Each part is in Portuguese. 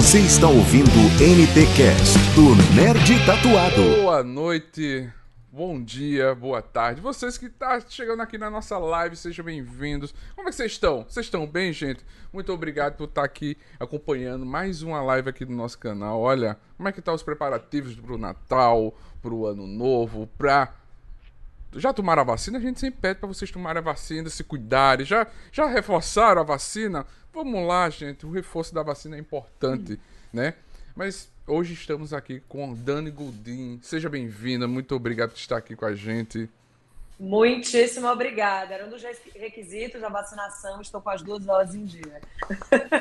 Você está ouvindo o NT Cast do Nerd Tatuado. Boa noite, bom dia, boa tarde. Vocês que estão tá chegando aqui na nossa live, sejam bem-vindos. Como é que vocês estão? Vocês estão bem, gente? Muito obrigado por estar tá aqui acompanhando mais uma live aqui do nosso canal. Olha, como é que tá os preparativos para o Natal, para o Ano Novo, para já tomaram a vacina? A gente sempre pede para vocês tomarem a vacina, se cuidarem. Já, já reforçaram a vacina? Vamos lá, gente. O reforço da vacina é importante, né? Mas hoje estamos aqui com Dani Goldin. Seja bem-vinda. Muito obrigado por estar aqui com a gente. Muitíssimo obrigada. Era um dos requisitos da vacinação. Estou com as duas doses em dia.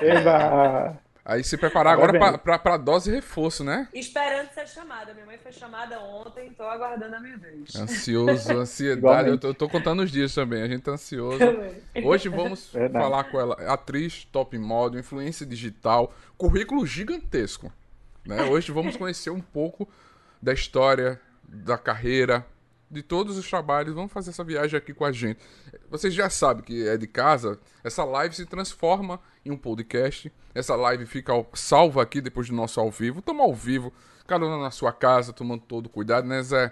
Eba! Aí se preparar agora para a dose reforço, né? Esperando ser chamada. Minha mãe foi chamada ontem, estou aguardando a minha vez. Ansioso, ansiedade. eu, tô, eu tô, contando os dias também, a gente tá ansioso. Hoje vamos Verdade. falar com ela. Atriz, top model, influência digital, currículo gigantesco. Né? Hoje vamos conhecer um pouco da história, da carreira, de todos os trabalhos. Vamos fazer essa viagem aqui com a gente. Vocês já sabem que é de casa. Essa live se transforma em um podcast. Essa live fica salva aqui depois do nosso ao vivo. Estamos ao vivo, cada um na sua casa, tomando todo cuidado, né, Zé?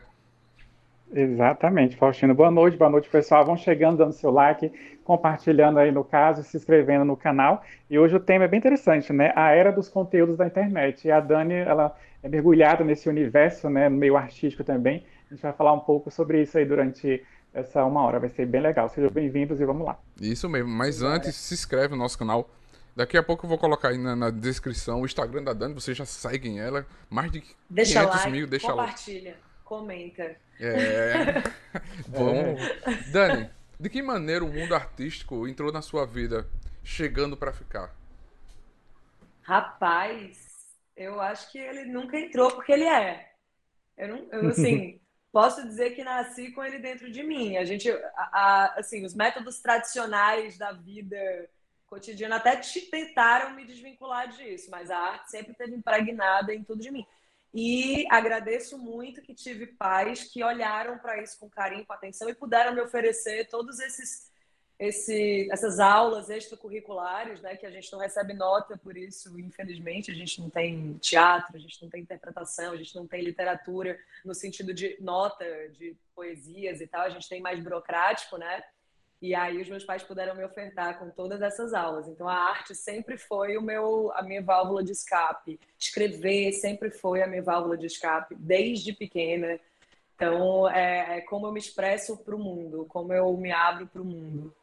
Exatamente, Faustino. Boa noite, boa noite, pessoal. Vão chegando, dando seu like, compartilhando aí no caso, se inscrevendo no canal. E hoje o tema é bem interessante, né? A era dos conteúdos da internet. E a Dani, ela é mergulhada nesse universo, né? No meio artístico também. A gente vai falar um pouco sobre isso aí durante essa uma hora. Vai ser bem legal. Sejam bem-vindos e vamos lá. Isso mesmo. Mas antes, se inscreve no nosso canal. Daqui a pouco eu vou colocar aí na, na descrição o Instagram da Dani. Vocês já seguem ela. Mais de deixa 500 like, mil. Deixa compartilha, like. comenta. É. Vamos. É. Dani, de que maneira o mundo artístico entrou na sua vida, chegando para ficar? Rapaz, eu acho que ele nunca entrou porque ele é. Eu não, eu, assim, posso dizer que nasci com ele dentro de mim. A gente, a, a, assim, os métodos tradicionais da vida cotidiana até tentaram me desvincular disso, mas a arte sempre esteve impregnada em tudo de mim. E agradeço muito que tive pais que olharam para isso com carinho, com atenção e puderam me oferecer todos esses esse, essas aulas extracurriculares, né, que a gente não recebe nota por isso, infelizmente, a gente não tem teatro, a gente não tem interpretação, a gente não tem literatura no sentido de nota de poesias e tal, a gente tem mais burocrático, né? E aí os meus pais puderam me ofertar com todas essas aulas. Então a arte sempre foi o meu a minha válvula de escape. Escrever sempre foi a minha válvula de escape desde pequena. Então é, é como eu me expresso para o mundo, como eu me abro para o mundo.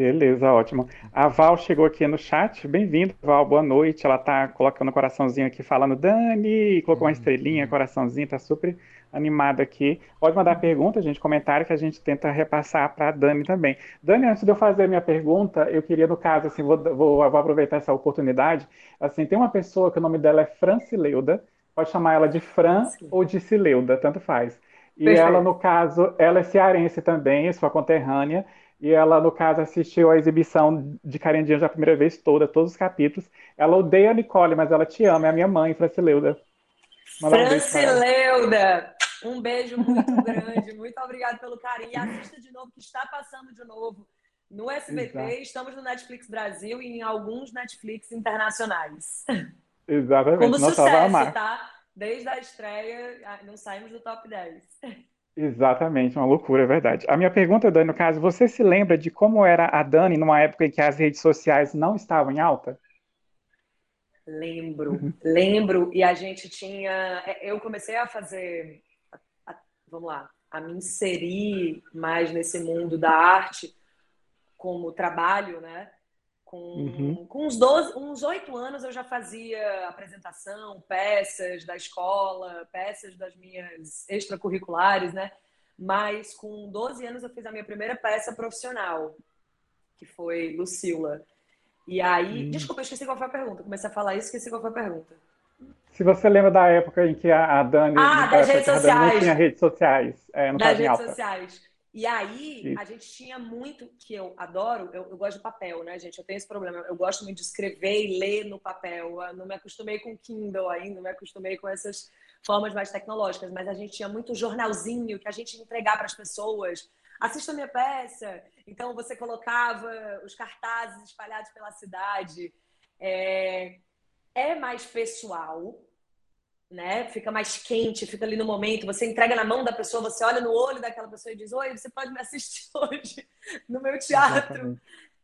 Beleza, ótimo. A Val chegou aqui no chat. Bem-vindo, Val. Boa noite. Ela tá colocando um coraçãozinho aqui, falando Dani, colocou uma estrelinha, coraçãozinho, tá super animada aqui. Pode mandar pergunta, gente, comentário que a gente tenta repassar para a Dani também. Dani, antes de eu fazer a minha pergunta, eu queria, no caso, assim, vou, vou, vou aproveitar essa oportunidade. Assim, tem uma pessoa que o nome dela é Francileuda. Pode chamar ela de Fran Sim. ou de Cileuda, tanto faz. E Perfeito. ela, no caso, ela é cearense também, sua conterrânea. E ela, no caso, assistiu a exibição de Carindias a primeira vez toda, todos os capítulos. Ela odeia a Nicole, mas ela te ama, é a minha mãe, Francileuda. Francileuda, um beijo muito grande, muito obrigada pelo carinho. E assista de novo, que está passando de novo no SBT. Exato. Estamos no Netflix Brasil e em alguns Netflix internacionais. Exatamente. Como Nossa, sucesso, tá? Desde a estreia, ah, não saímos do top 10. Exatamente, uma loucura, é verdade. A minha pergunta, Dani, no caso, você se lembra de como era a Dani numa época em que as redes sociais não estavam em alta? Lembro, uhum. lembro. E a gente tinha. É, eu comecei a fazer. A, a, vamos lá, a me inserir mais nesse mundo da arte como trabalho, né? Com, uhum. com uns 12, uns 8 anos eu já fazia apresentação, peças da escola, peças das minhas extracurriculares, né? Mas com 12 anos eu fiz a minha primeira peça profissional, que foi Lucila. E aí, hum. desculpa, eu esqueci qual foi a pergunta. Comecei a falar isso, esqueci qual foi a pergunta. Se você lembra da época em que a Dani, ah, das redes sociais. não tinha redes sociais, é, das redes sociais. E aí, a gente tinha muito, que eu adoro, eu, eu, gosto de papel, né, gente? Eu tenho esse problema. Eu gosto muito de escrever e ler no papel. Eu não me acostumei com Kindle ainda, não me acostumei com essas formas mais tecnológicas, mas a gente tinha muito jornalzinho que a gente ia entregar para as pessoas. Assista a minha peça. Então, você colocava os cartazes espalhados pela cidade. É... é mais pessoal, né? Fica mais quente, fica ali no momento, você entrega na mão da pessoa, você olha no olho daquela pessoa e diz: Oi, você pode me assistir hoje no meu teatro.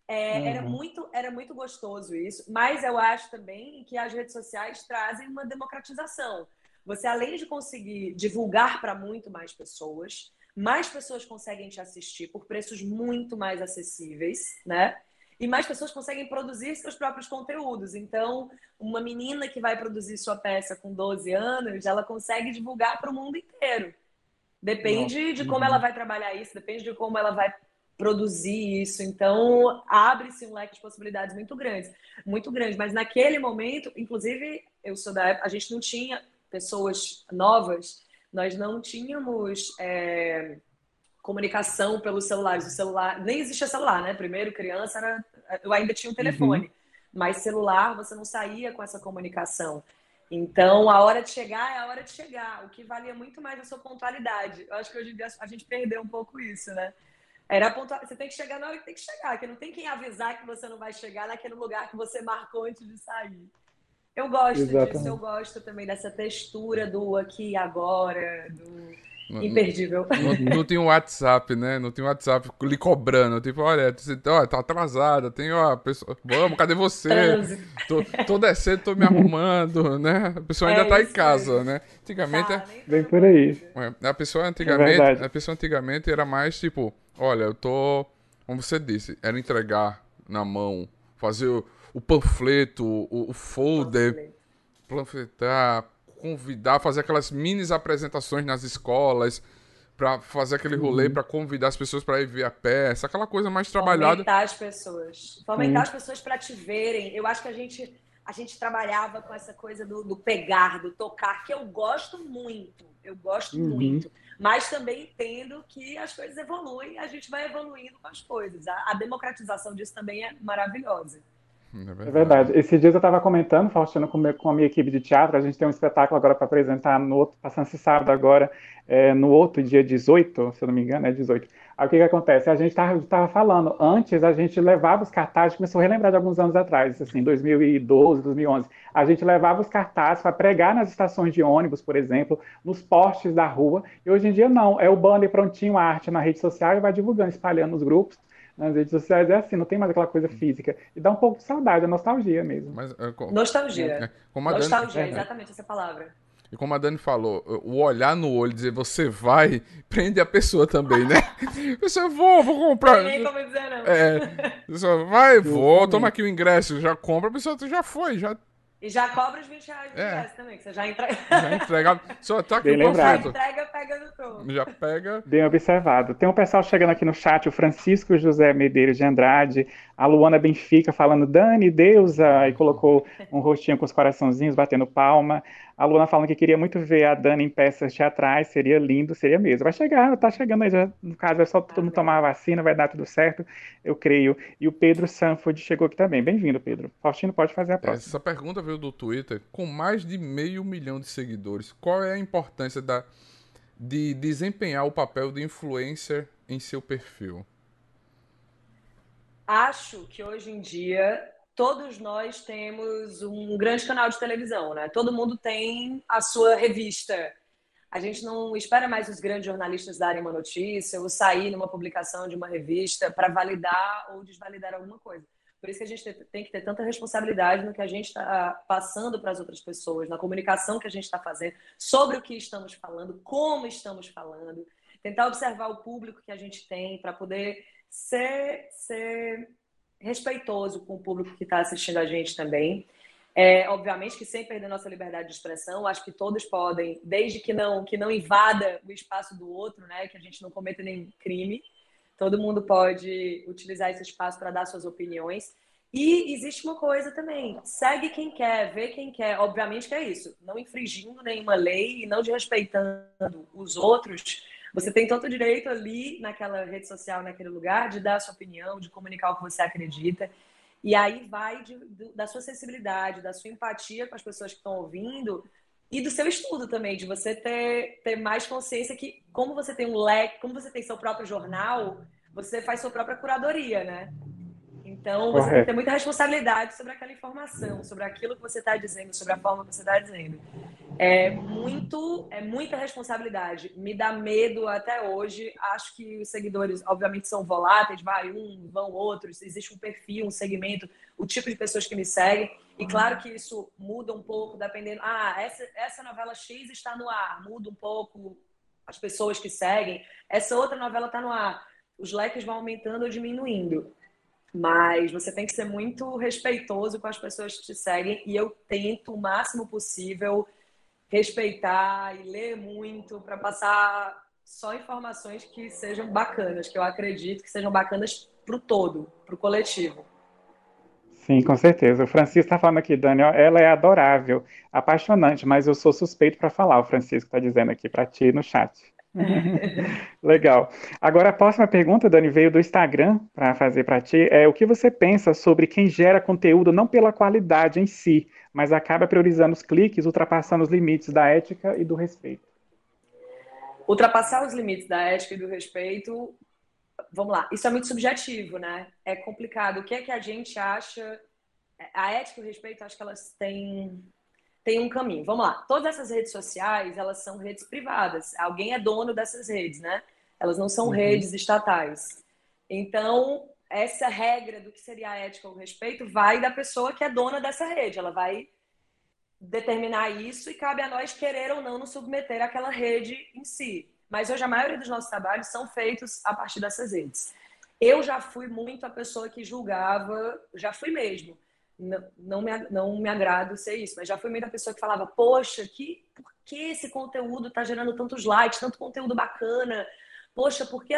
É, uhum. era, muito, era muito gostoso isso, mas eu acho também que as redes sociais trazem uma democratização. Você, além de conseguir divulgar para muito mais pessoas, mais pessoas conseguem te assistir por preços muito mais acessíveis, né? E mais pessoas conseguem produzir seus próprios conteúdos. Então, uma menina que vai produzir sua peça com 12 anos, ela consegue divulgar para o mundo inteiro. Depende Nossa. de como ela vai trabalhar isso, depende de como ela vai produzir isso. Então, abre-se um leque de possibilidades muito grandes, muito grande. Mas naquele momento, inclusive, eu sou da época, a gente não tinha pessoas novas nós não tínhamos é, comunicação pelos celulares. O celular nem existia celular, né? Primeiro, criança era, eu ainda tinha um uhum. telefone, uhum. mas celular você não saía com essa comunicação. Então, a hora de chegar é a hora de chegar. O que valia muito mais a sua pontualidade. Eu acho que hoje em dia a gente perdeu um pouco isso, né? Era pontual... Você tem que chegar na hora que tem que chegar, que não tem quem avisar que você não vai chegar naquele lugar que você marcou antes de sair. Eu gosto Exatamente. disso, eu gosto também dessa textura do aqui e agora, do imperdível. Não, não, tem um WhatsApp, né? Não tem um WhatsApp lhe cobrando. Tipo, olha, você ó, tá atrasada, tem, ó, a pessoa, vamos, cadê você? Tô, tô, descendo, tô me arrumando, né? A pessoa ainda é tá em casa, mesmo. né? Antigamente. Tá, Vem por aí. É, a pessoa antigamente, é a pessoa antigamente era mais tipo, olha, eu tô. Como você disse, era entregar na mão, fazer o o panfleto, o, o folder, panfletar, convidar, fazer aquelas mini apresentações nas escolas, para fazer aquele rolê, uhum. para convidar as pessoas para ir ver a peça, aquela coisa mais trabalhada. Fomentar as pessoas. Fomentar uhum. as pessoas para te verem. Eu acho que a gente a gente trabalhava com essa coisa do, do pegar, do tocar, que eu gosto muito. Eu gosto uhum. muito. Mas também entendo que as coisas evoluem, a gente vai evoluindo com as coisas. A, a democratização disso também é maravilhosa. É verdade. é verdade. Esses dias eu estava comentando, Faustino, com, com a minha equipe de teatro, a gente tem um espetáculo agora para apresentar no outro, passando esse sábado agora, é, no outro dia 18, se eu não me engano, é 18. Aí o que, que acontece? A gente estava falando, antes a gente levava os cartazes, começou a relembrar de alguns anos atrás, assim, 2012, 2011, a gente levava os cartazes para pregar nas estações de ônibus, por exemplo, nos postes da rua, e hoje em dia não, é o banner prontinho, a arte na rede social e vai divulgando, espalhando nos grupos, nas redes sociais é assim, não tem mais aquela coisa física. E dá um pouco de saudade, é nostalgia mesmo. Mas, é, com... Nostalgia. É, como nostalgia, Dani... exatamente essa palavra. E como a Dani falou, o olhar no olho, dizer você vai, prende a pessoa também, né? Pessoa, vou, vou comprar. Não tem como dizer, não. É, pessoa, vai, vou, toma aqui o ingresso, já compra, a pessoa já foi, já e já cobra os 20 reais de é. também, que você já entrega. Já entrega. Só tá aqui Bem o Já entrega pegando troco. Já pega. Bem observado. Tem um pessoal chegando aqui no chat, o Francisco José Medeiros de Andrade, a Luana Benfica falando Dani, deusa, e colocou um rostinho com os coraçãozinhos batendo palma. A Luana falando que queria muito ver a Dani em peças teatrais, seria lindo, seria mesmo. Vai chegar, tá chegando aí, já, no caso é só todo mundo tomar a vacina, vai dar tudo certo, eu creio. E o Pedro Sanford chegou aqui também. Bem-vindo, Pedro. Faustino pode fazer a próxima. Essa pergunta veio do Twitter, com mais de meio milhão de seguidores. Qual é a importância da, de desempenhar o papel de influencer em seu perfil? Acho que hoje em dia todos nós temos um grande canal de televisão, né? Todo mundo tem a sua revista. A gente não espera mais os grandes jornalistas darem uma notícia ou sair numa publicação de uma revista para validar ou desvalidar alguma coisa. Por isso que a gente tem que ter tanta responsabilidade no que a gente está passando para as outras pessoas, na comunicação que a gente está fazendo, sobre o que estamos falando, como estamos falando, tentar observar o público que a gente tem para poder ser, ser respeitoso com o público que está assistindo a gente também. É, obviamente que sem perder nossa liberdade de expressão, acho que todos podem, desde que não que não invada o espaço do outro, né, que a gente não cometa nenhum crime. Todo mundo pode utilizar esse espaço para dar suas opiniões. E existe uma coisa também: segue quem quer, vê quem quer. Obviamente que é isso, não infringindo nenhuma lei e não desrespeitando os outros você tem todo o direito ali naquela rede social, naquele lugar, de dar a sua opinião, de comunicar o que você acredita. E aí vai de, da sua sensibilidade, da sua empatia com as pessoas que estão ouvindo e do seu estudo também, de você ter, ter mais consciência que, como você tem um leque, como você tem seu próprio jornal, você faz sua própria curadoria, né? Então, você Correto. tem que ter muita responsabilidade sobre aquela informação, sobre aquilo que você está dizendo, sobre a forma que você está dizendo. É muito, é muita responsabilidade. Me dá medo até hoje. Acho que os seguidores, obviamente, são voláteis, vai um, vão outros. Existe um perfil, um segmento, o tipo de pessoas que me seguem. E claro que isso muda um pouco, dependendo. Ah, essa, essa novela X está no ar, muda um pouco as pessoas que seguem. Essa outra novela está no ar. Os likes vão aumentando ou diminuindo. Mas você tem que ser muito respeitoso com as pessoas que te seguem. E eu tento o máximo possível respeitar e ler muito para passar só informações que sejam bacanas, que eu acredito que sejam bacanas para o todo, para o coletivo. Sim, com certeza. O Francisco está falando aqui, Daniel, ela é adorável, apaixonante, mas eu sou suspeito para falar, o Francisco está dizendo aqui para ti no chat. Legal. Agora, a próxima pergunta, Dani, veio do Instagram para fazer para ti. É o que você pensa sobre quem gera conteúdo não pela qualidade em si, mas acaba priorizando os cliques, ultrapassando os limites da ética e do respeito? Ultrapassar os limites da ética e do respeito, vamos lá, isso é muito subjetivo, né? É complicado. O que é que a gente acha? A ética e o respeito, acho que elas têm tem um caminho. Vamos lá. Todas essas redes sociais, elas são redes privadas. Alguém é dono dessas redes, né? Elas não são uhum. redes estatais. Então, essa regra do que seria a ética ou o respeito vai da pessoa que é dona dessa rede. Ela vai determinar isso e cabe a nós querer ou não nos submeter àquela rede em si. Mas hoje a maioria dos nossos trabalhos são feitos a partir dessas redes. Eu já fui muito a pessoa que julgava, já fui mesmo não, não, me, não me agrado ser isso, mas já fui muita pessoa que falava, poxa, que, por que esse conteúdo está gerando tantos likes, tanto conteúdo bacana? Poxa, por que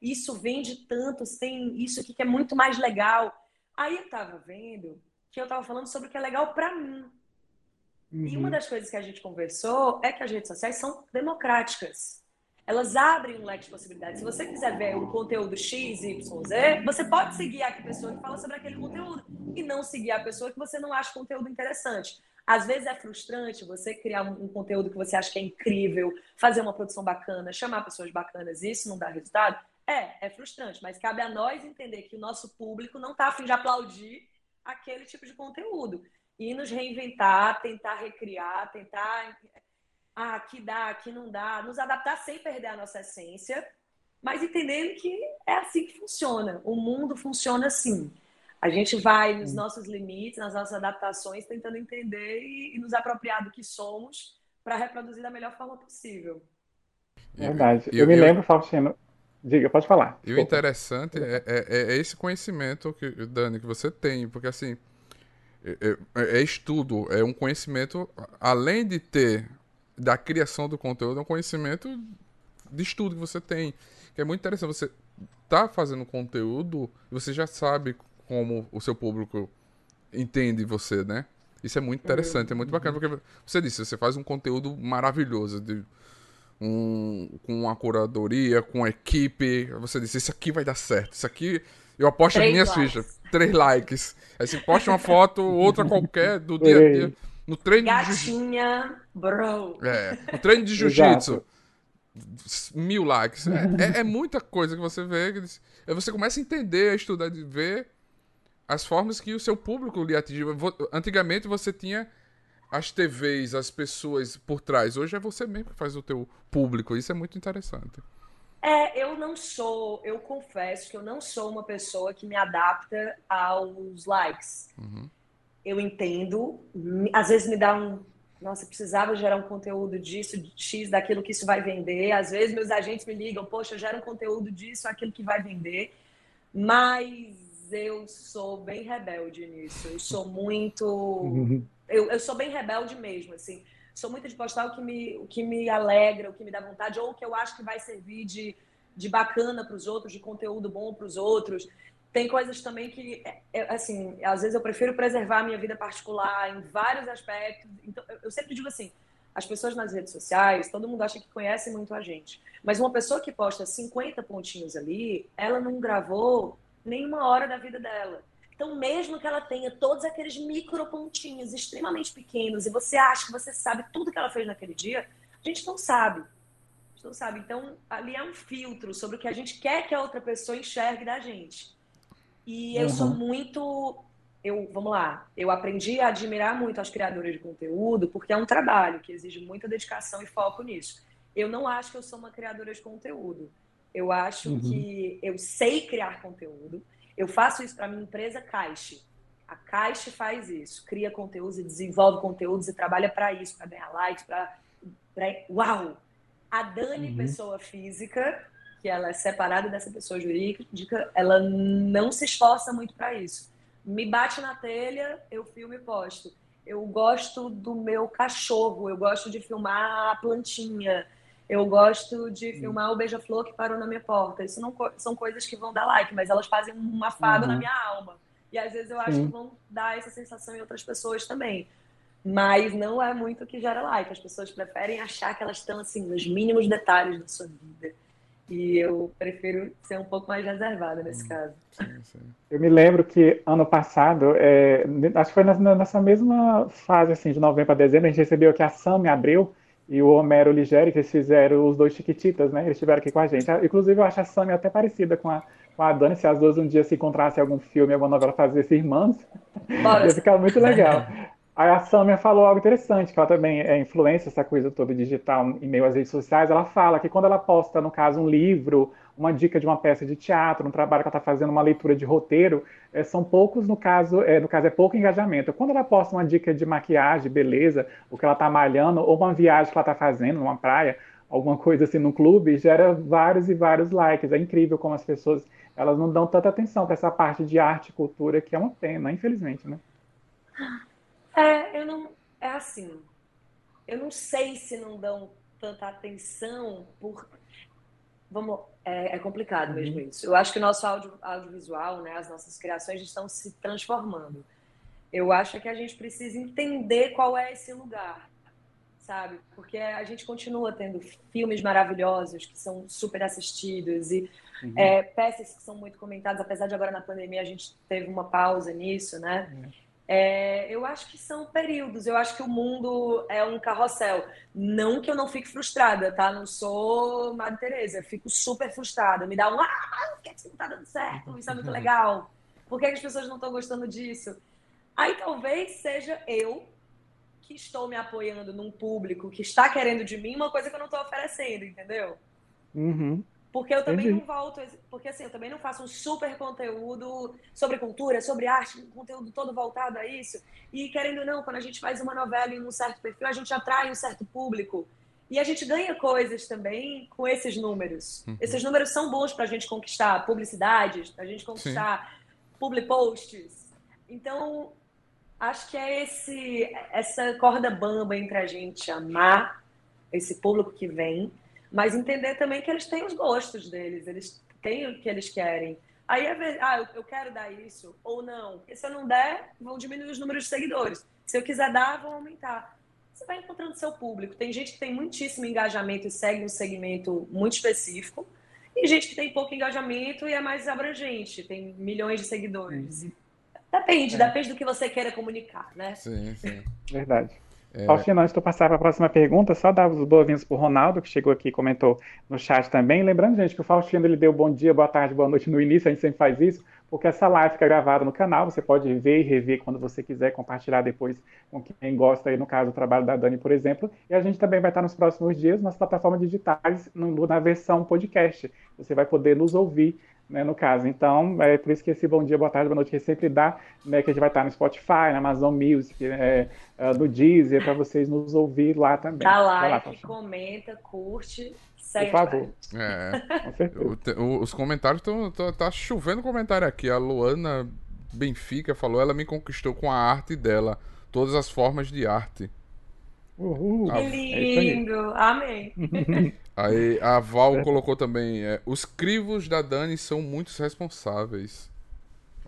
isso vende tanto? Tem isso aqui que é muito mais legal. Aí eu estava vendo que eu estava falando sobre o que é legal para mim. Uhum. E uma uhum. das coisas que a gente conversou é que as redes sociais são democráticas elas abrem um leque de possibilidades. Se você quiser ver um conteúdo X, Y, Z, você pode seguir a pessoa que fala sobre aquele conteúdo e não seguir a pessoa que você não acha conteúdo interessante. Às vezes é frustrante você criar um, conteúdo que você acha que é incrível, fazer uma produção bacana, chamar pessoas bacanas isso não dá resultado. É, é frustrante, mas cabe a nós entender que o nosso público não está afim de aplaudir aquele tipo de conteúdo e nos reinventar, tentar recriar, tentar ah, aqui dá, aqui não dá, nos adaptar sem perder a nossa essência, mas entendendo que é assim que funciona. O mundo funciona assim. A gente vai nos nossos limites, nas nossas adaptações, tentando entender e, e nos apropriar do que somos para reproduzir da melhor forma possível. Verdade. Eu, eu me eu, lembro, Faustino. Diga, pode falar. E o interessante é, é, é, esse conhecimento, que, Dani, que você tem, porque assim, é, é, é estudo, é um conhecimento, além de ter da criação do conteúdo é um conhecimento de estudo que você tem. Que é muito interessante. Você tá fazendo conteúdo e você já sabe como o seu público entende você, né? Isso é muito interessante, é muito bacana, porque você disse, você faz um conteúdo maravilhoso, de um, com uma curadoria, com uma equipe. Você disse, isso aqui vai dar certo, isso aqui. Eu aposto Três as minhas likes. fichas. Três likes. Aí você posta uma foto, outra qualquer, do dia a dia. No treino Gatinha, de bro. É, no treino de jiu-jitsu. mil likes. É, é, é, muita coisa que você vê. Que você começa a entender, a estudar, de ver as formas que o seu público lhe atinge. Antigamente você tinha as TVs, as pessoas por trás. Hoje é você mesmo que faz o teu público. Isso é muito interessante. É, eu não sou, eu confesso que eu não sou uma pessoa que me adapta aos likes. Uhum eu entendo, às vezes me dá um, nossa, precisava gerar um conteúdo disso, de X, daquilo que isso vai vender. Às vezes meus agentes me ligam, poxa, gera um conteúdo disso, aquilo que vai vender. Mas eu sou bem rebelde nisso. Eu sou muito. Uhum. Eu, eu sou bem rebelde mesmo, assim. Sou muito de postar o que me, o que me alegra, o que me dá vontade, ou o que eu acho que vai servir de, de bacana para os outros, de conteúdo bom para os outros tem coisas também que, é, é, assim, às vezes eu prefiro preservar a minha vida particular em vários aspectos. Então, eu sempre digo assim, as pessoas nas redes sociais, todo mundo acha que conhece muito a gente. Mas uma pessoa que posta 50 pontinhos ali, ela não gravou nenhuma hora da vida dela. Então, mesmo que ela tenha todos aqueles micro pontinhos extremamente pequenos e você acha que você sabe tudo que ela fez naquele dia, a gente não sabe. A gente não sabe. Então, ali é um filtro sobre o que a gente quer que a outra pessoa enxergue da gente. E eu uhum. sou muito. Eu, vamos lá, eu aprendi a admirar muito as criadoras de conteúdo, porque é um trabalho que exige muita dedicação e foco nisso. Eu não acho que eu sou uma criadora de conteúdo. Eu acho uhum. que eu sei criar conteúdo. Eu faço isso para minha empresa Caixa. A Caixa faz isso, cria conteúdos e desenvolve conteúdos e trabalha para isso, para ganhar likes, para. Uau! A Dani, uhum. pessoa física, que ela é separada dessa pessoa jurídica, ela não se esforça muito para isso. Me bate na telha, eu filmo e posto. Eu gosto do meu cachorro, eu gosto de filmar a plantinha, eu gosto de filmar o beija-flor que parou na minha porta. Isso não são coisas que vão dar like, mas elas fazem um afago uhum. na minha alma. E às vezes eu acho Sim. que vão dar essa sensação em outras pessoas também. Mas não é muito o que gera like. As pessoas preferem achar que elas estão assim nos mínimos detalhes da sua vida. E eu prefiro ser um pouco mais reservada nesse hum, caso. Sim, sim. Eu me lembro que ano passado, é, acho que foi nessa mesma fase assim, de novembro a dezembro, a gente recebeu que a Sam abriu e o Homero Ligeri, que eles fizeram os dois Chiquititas, né? Eles estiveram aqui com a gente. Ah, inclusive, eu acho a Sammy até parecida com a, com a Dani. Se as duas um dia se encontrassem em algum filme, alguma novela, fazer irmãs, ia ficar muito legal. Aí a Samia falou algo interessante, que ela também é influência, essa coisa toda digital em meio às redes sociais. Ela fala que quando ela posta, no caso, um livro, uma dica de uma peça de teatro, um trabalho que ela está fazendo, uma leitura de roteiro, é, são poucos, no caso, é, no caso, é pouco engajamento. Quando ela posta uma dica de maquiagem, beleza, o que ela está malhando, ou uma viagem que ela está fazendo numa praia, alguma coisa assim no clube, gera vários e vários likes. É incrível como as pessoas elas não dão tanta atenção para essa parte de arte e cultura, que é uma pena, infelizmente, né? É, eu não. É assim. Eu não sei se não dão tanta atenção por. Vamos, é, é complicado mesmo uhum. isso. Eu acho que o nosso audio, audiovisual, né, as nossas criações estão se transformando. Eu acho que a gente precisa entender qual é esse lugar, sabe? Porque a gente continua tendo filmes maravilhosos que são super assistidos e uhum. é, peças que são muito comentadas, apesar de agora na pandemia a gente teve uma pausa nisso, né? Uhum. É, eu acho que são períodos. Eu acho que o mundo é um carrossel. Não que eu não fique frustrada, tá? Não sou Madre Teresa. Fico super frustrada. Me dá um. Ah, por que isso não tá dando certo? Isso é muito legal. Por que as pessoas não estão gostando disso? Aí talvez seja eu que estou me apoiando num público que está querendo de mim uma coisa que eu não estou oferecendo, entendeu? Uhum. Porque eu também Entendi. não volto, porque assim, eu também não faço um super conteúdo sobre cultura, sobre arte, um conteúdo todo voltado a isso. E querendo ou não, quando a gente faz uma novela em um certo perfil, a gente atrai um certo público. E a gente ganha coisas também com esses números. Uhum. Esses números são bons para a gente conquistar publicidades, para a gente conquistar Sim. public posts. Então, acho que é esse, essa corda bamba entre a gente amar esse público que vem mas entender também que eles têm os gostos deles, eles têm o que eles querem. Aí é ver, ah, eu quero dar isso ou não. Porque se eu não der, vão diminuir os números de seguidores. Se eu quiser dar, vão aumentar. Você vai encontrando seu público. Tem gente que tem muitíssimo engajamento e segue um segmento muito específico. E gente que tem pouco engajamento e é mais abrangente, tem milhões de seguidores. Depende, é. depende do que você queira comunicar, né? Sim, sim. Verdade. É... Faustino, antes de passar para a próxima pergunta, só dar os boas-vindas para o Ronaldo, que chegou aqui e comentou no chat também. Lembrando, gente, que o Faustino ele deu bom dia, boa tarde, boa noite no início, a gente sempre faz isso, porque essa live fica gravada no canal, você pode ver e rever quando você quiser, compartilhar depois com quem gosta, aí, no caso, do trabalho da Dani, por exemplo. E a gente também vai estar nos próximos dias nas plataformas digitais, na versão podcast. Você vai poder nos ouvir né, no caso. Então, é por isso que esse bom dia, boa tarde, boa noite que sempre dá, né, que a gente vai estar no Spotify, na Amazon Music, é, é no Deezer, para vocês nos ouvir lá também. Dá like, lá, comenta, curte, segue. Por favor. É. o, os comentários estão. Tá, tá chovendo comentário aqui. A Luana Benfica falou, ela me conquistou com a arte dela, todas as formas de arte. Uhul. Que lindo! É Amém! Aí a Val é. colocou também: é, os crivos da Dani são muito responsáveis.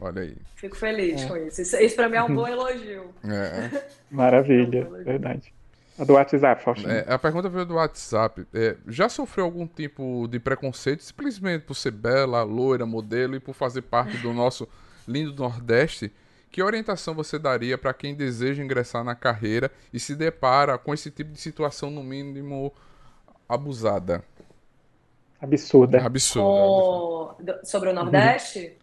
Olha aí. Fico feliz é. com isso. Isso, isso pra mim é um bom elogio. É. Maravilha, é um verdade. A do WhatsApp, Faustino. É, a pergunta veio do WhatsApp. É, já sofreu algum tipo de preconceito simplesmente por ser bela, loira, modelo e por fazer parte do nosso lindo Nordeste? Que orientação você daria para quem deseja ingressar na carreira e se depara com esse tipo de situação, no mínimo, abusada? Absurda. Absurda. O... Sobre o Nordeste?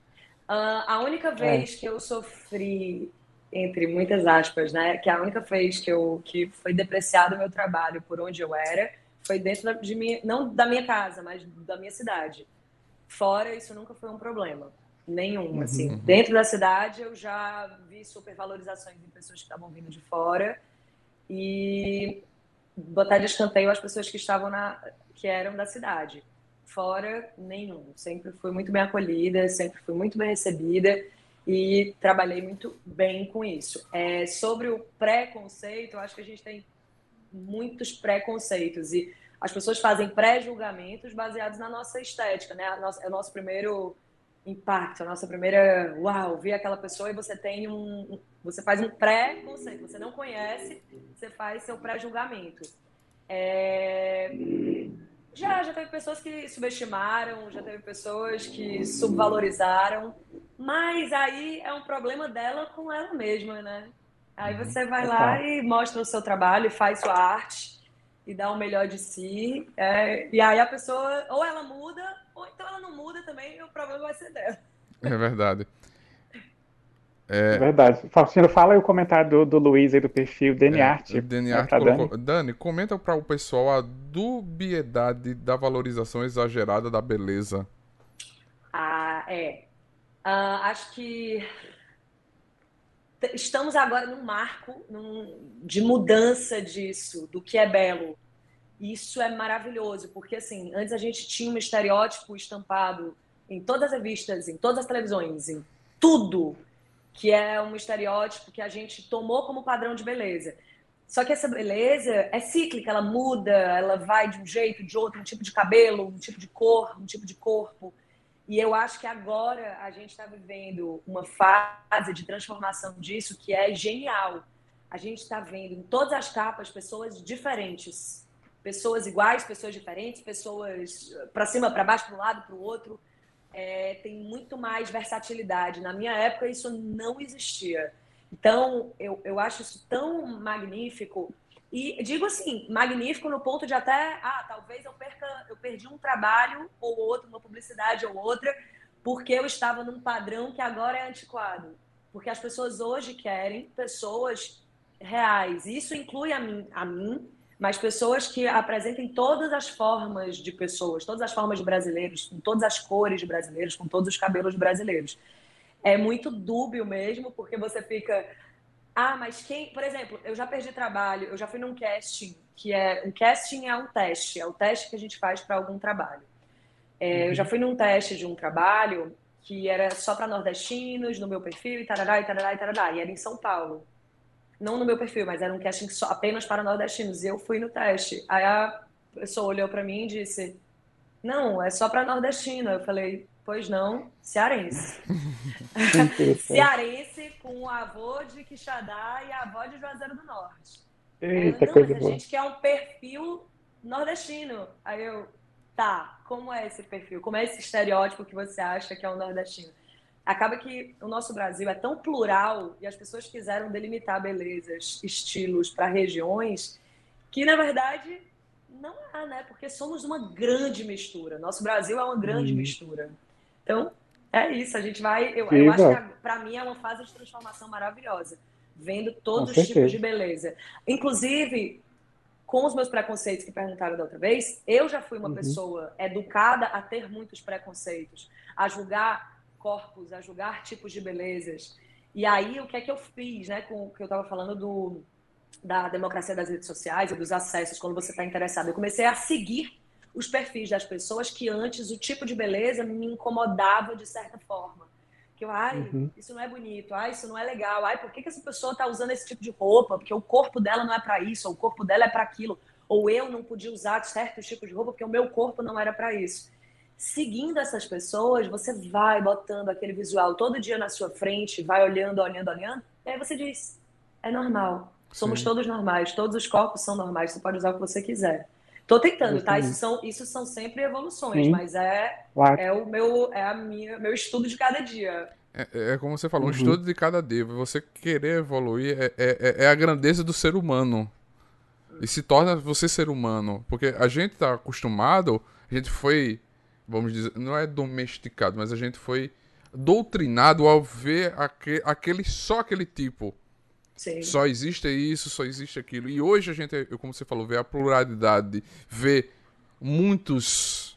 Uh, a única vez é. que eu sofri, entre muitas aspas, né? Que a única vez que, eu, que foi depreciado o meu trabalho por onde eu era foi dentro de mim, não da minha casa, mas da minha cidade. Fora, isso nunca foi um problema. Nenhum, uhum. assim. Dentro da cidade, eu já vi supervalorizações em pessoas que estavam vindo de fora e botar de escanteio as pessoas que estavam na... que eram da cidade fora nenhum. Sempre fui muito bem acolhida, sempre fui muito bem recebida e trabalhei muito bem com isso. É, sobre o preconceito, eu acho que a gente tem muitos preconceitos e as pessoas fazem pré-julgamentos baseados na nossa estética, né? Nossa, é o nosso primeiro impacto, a nossa primeira, uau, vi aquela pessoa e você tem um, você faz um pré-conceito, você não conhece, você faz seu pré-julgamento. É, já, já teve pessoas que subestimaram, já teve pessoas que subvalorizaram, mas aí é um problema dela com ela mesma, né? Aí uhum. você vai lá e mostra o seu trabalho, faz sua arte e dá o melhor de si. É, e aí a pessoa, ou ela muda, ou então ela não muda também, o problema vai ser dela. É verdade. É... é verdade. Faustino, fala aí o comentário do, do Luiz aí do perfil Dani é, Art. Dani Art tá colocou... Dani? Dani, comenta para o pessoal a dubiedade da valorização exagerada da beleza. Ah, é. Uh, acho que estamos agora num marco num... de mudança disso, do que é belo. Isso é maravilhoso, porque assim, antes a gente tinha um estereótipo estampado em todas as revistas, em todas as televisões, em tudo que é um estereótipo que a gente tomou como padrão de beleza. Só que essa beleza é cíclica, ela muda, ela vai de um jeito, de outro, um tipo de cabelo, um tipo de cor, um tipo de corpo. E eu acho que agora a gente está vivendo uma fase de transformação disso que é genial. A gente está vendo em todas as capas pessoas diferentes, pessoas iguais, pessoas diferentes, pessoas para cima, para baixo, para um lado, para o outro é, tem muito mais versatilidade. Na minha época, isso não existia. Então, eu, eu acho isso tão magnífico. E digo assim, magnífico no ponto de até, ah, talvez eu perca, eu perdi um trabalho ou outro, uma publicidade ou outra, porque eu estava num padrão que agora é antiquado. Porque as pessoas hoje querem pessoas reais. Isso inclui a mim, a mim mas pessoas que apresentem todas as formas de pessoas, todas as formas de brasileiros, com todas as cores de brasileiros, com todos os cabelos brasileiros. É muito dúbio mesmo, porque você fica. Ah, mas quem. Por exemplo, eu já perdi trabalho, eu já fui num casting, que é. Um casting é um teste, é o teste que a gente faz para algum trabalho. É, uhum. Eu já fui num teste de um trabalho que era só para nordestinos, no meu perfil, e tarará, e tarará, e tarará, e era em São Paulo não no meu perfil, mas era um casting só, apenas para nordestinos. E eu fui no teste. Aí a pessoa olhou para mim e disse: Não, é só para nordestino. Eu falei: Pois não, cearense. cearense com o avô de Quixadá e a avó de Juazeiro do Norte. Eita, Ela, não, mas a gente quer um perfil nordestino. Aí eu, tá, como é esse perfil? Como é esse estereótipo que você acha que é um nordestino? Acaba que o nosso Brasil é tão plural e as pessoas quiseram delimitar belezas, estilos para regiões que, na verdade, não há, né? Porque somos uma grande mistura. Nosso Brasil é uma grande uhum. mistura. Então, é isso. A gente vai. Eu, eu acho que, para mim, é uma fase de transformação maravilhosa. Vendo todos Com os tipos de beleza. Inclusive, com os meus preconceitos que perguntaram da outra vez, eu já fui uma uhum. pessoa educada a ter muitos preconceitos, a julgar corpos, a julgar tipos de belezas. E aí, o que é que eu fiz, né, com o que eu estava falando do, da democracia das redes sociais e dos acessos, quando você está interessado? Eu comecei a seguir os perfis das pessoas que antes o tipo de beleza me incomodava de certa forma. Que eu, ai, uhum. isso não é bonito, ai, isso não é legal, ai, por que, que essa pessoa está usando esse tipo de roupa? Porque o corpo dela não é para isso, ou o corpo dela é para aquilo. Ou eu não podia usar certos tipos de roupa porque o meu corpo não era para isso seguindo essas pessoas, você vai botando aquele visual todo dia na sua frente, vai olhando, olhando, olhando, e aí você diz: é normal. Somos Sim. todos normais, todos os corpos são normais, você pode usar o que você quiser. Tô tentando, tá? Isso são, isso são sempre evoluções, Sim. mas é, claro. é o meu, é a minha, meu estudo de cada dia. É, é como você falou, uhum. um estudo de cada dia. Você querer evoluir é, é, é a grandeza do ser humano. E se torna você ser humano. Porque a gente tá acostumado, a gente foi vamos dizer, não é domesticado, mas a gente foi doutrinado ao ver aquele, aquele só aquele tipo. Sim. Só existe isso, só existe aquilo. E hoje a gente, como você falou, vê a pluralidade, vê muitos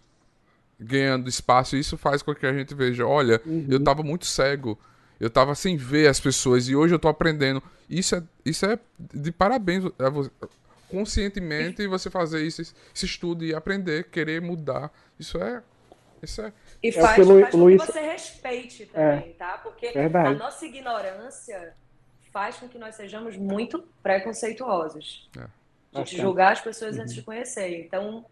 ganhando espaço. E isso faz com que a gente veja: olha, Uhum. eu tava muito cego. Eu tava sem ver as pessoas e hoje eu tô aprendendo. Isso é, isso é de parabéns. a vo- conscientemente você fazer isso, esse estudo e aprender, querer mudar. Isso é. Isso é. E o faz, Lu- faz com Luiz- que você respeite também, tá? Porque Verdade. a nossa ignorância faz com que nós sejamos muito preconceituosos. É. De Bastante. julgar as pessoas Uhum. antes de conhecer. Então,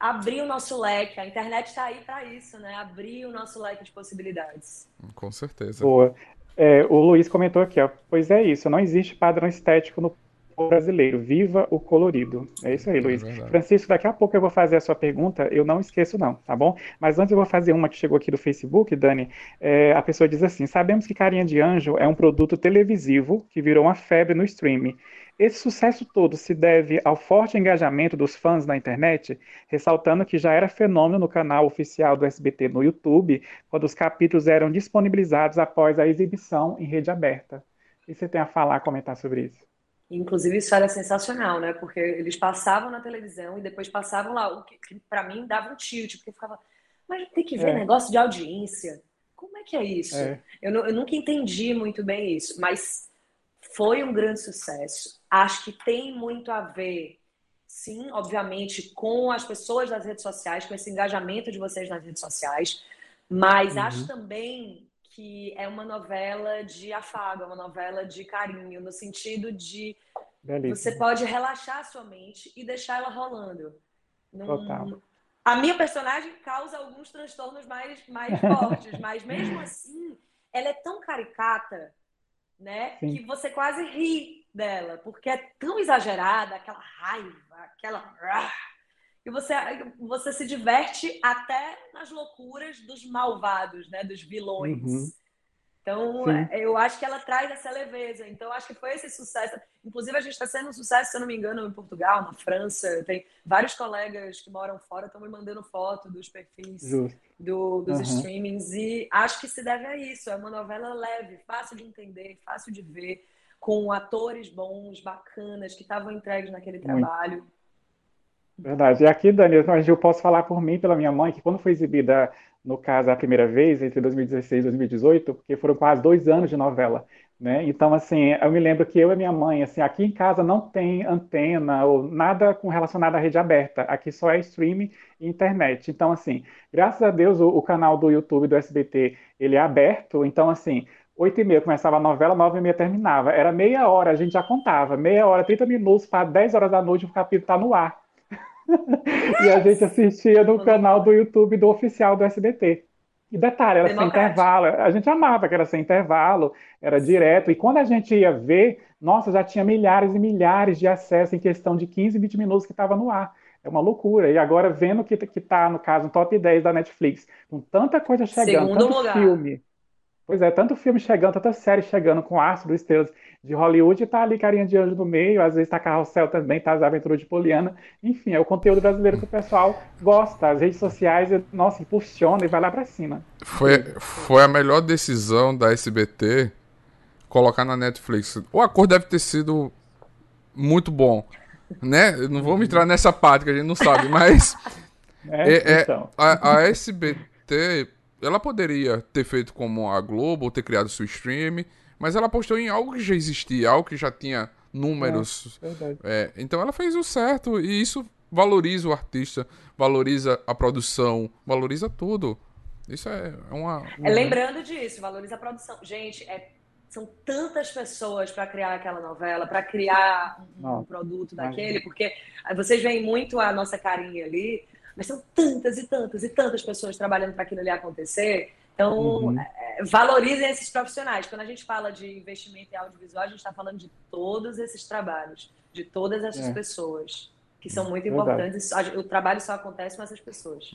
abrir o nosso leque. A internet está aí para isso, né? Abrir o nosso leque de possibilidades. Com certeza. Boa. É, o Luiz comentou aqui, ó. Pois é isso, não existe padrão estético no povo brasileiro. Viva o colorido. É isso aí, Luiz. verdade. Francisco, daqui a pouco eu vou fazer a sua pergunta, eu não esqueço não, tá bom? Mas antes eu vou fazer uma que chegou aqui do Facebook, Dani. É, a pessoa diz assim: sabemos que Carinha de Anjo é um produto televisivo que virou uma febre no streaming. Esse sucesso todo se deve ao forte engajamento dos fãs na internet, ressaltando que já era fenômeno no canal oficial do SBT no YouTube, quando os capítulos eram disponibilizados após a exibição em rede aberta. O que você tem a falar, comentar sobre isso? Inclusive, isso era sensacional, né? Porque eles passavam na televisão e depois passavam lá, o que, que para mim dava um tilt, porque eu ficava, mas tem que ver É. negócio de audiência. Como é que é isso? É. Eu, eu nunca entendi muito bem isso, mas foi um grande sucesso. Acho que tem muito a ver, sim, obviamente, com as pessoas das redes sociais, com esse engajamento de vocês nas redes sociais, mas Uhum. acho também que é uma novela de afago, é uma novela de carinho, no sentido de você pode relaxar a sua mente e deixar ela rolando. Não- Total. A minha personagem causa alguns transtornos mais, mais fortes, mas mesmo assim, ela é tão caricata, né, Sim. que você quase ri dela, porque é tão exagerada, aquela raiva, aquela. E você, você se diverte até nas loucuras dos malvados, né, dos vilões. Uhum. Então, Sim. eu acho que ela traz essa leveza. Então, acho que foi esse sucesso. Inclusive, a gente está sendo um sucesso, se eu não me engano, em Portugal, na França. Tem vários colegas que moram fora estão me mandando foto dos perfis do- dos Uhum. streamings. E acho que se deve a isso. É uma novela leve, fácil de entender, fácil de ver, com atores bons, bacanas, que estavam entregues naquele trabalho. Verdade. E aqui, Dani, mas eu posso falar por mim, pela minha mãe, que quando foi exibida, no caso, a primeira vez, entre 2016 e 2018, porque foram quase dois anos de novela, né? Então, assim, eu me lembro que eu e minha mãe, assim, aqui em casa não tem antena ou nada com relacionado à rede aberta. Aqui só é streaming e internet. Então, assim, graças a Deus, o, o canal do YouTube do SBT, ele é aberto. Então, assim, oito e meia começava a novela, nove e meia terminava. Era meia hora, a gente já contava. Meia hora, 30 minutos, para 10 horas da noite o capítulo tá no ar. E a gente assistia no canal do YouTube do oficial do SBT. E detalhe, era sem intervalo. A gente amava que era sem intervalo, era direto. E quando a gente ia ver, nossa, já tinha milhares e milhares de acessos em questão de 15, 20 minutos que estava no ar. É uma loucura. E agora, vendo que, que tá, no caso, no top 10 da Netflix, com tanta coisa chegando, Segundo tanto lugar. filme. Pois é, tanto filme chegando, tanta série chegando com astros, estrelas de Hollywood, tá ali Carinha de Anjo no meio, às vezes tá Carrossel também, tá as aventuras de Poliana. Enfim, é o conteúdo brasileiro que o pessoal gosta. As redes sociais, nossa, impulsiona e vai lá pra cima. Foi, foi a melhor decisão da SBT colocar na Netflix. O acordo deve ter sido muito bom. Né? Não vamos entrar nessa parte que a gente não sabe, mas né? É, é, Então, a, a SBT, ela poderia ter feito como a Globo, ter criado seu stream, mas ela apostou em algo que já existia, algo que já tinha números. verdade. É, então ela fez o certo e isso valoriza o artista, valoriza a produção, valoriza tudo. Isso é uma. É, lembrando disso, valoriza a produção. Gente, é- são tantas pessoas para criar aquela novela, para criar um, um produto daquele, porque vocês veem muito a nossa carinha ali, mas são tantas e tantas e tantas pessoas trabalhando para aquilo ali acontecer. Então, Uhum. é, valorizem esses profissionais. Quando a gente fala de investimento em audiovisual, a gente está falando de todos esses trabalhos, de todas essas É. pessoas, que são muito Verdade. importantes. O trabalho só acontece com essas pessoas.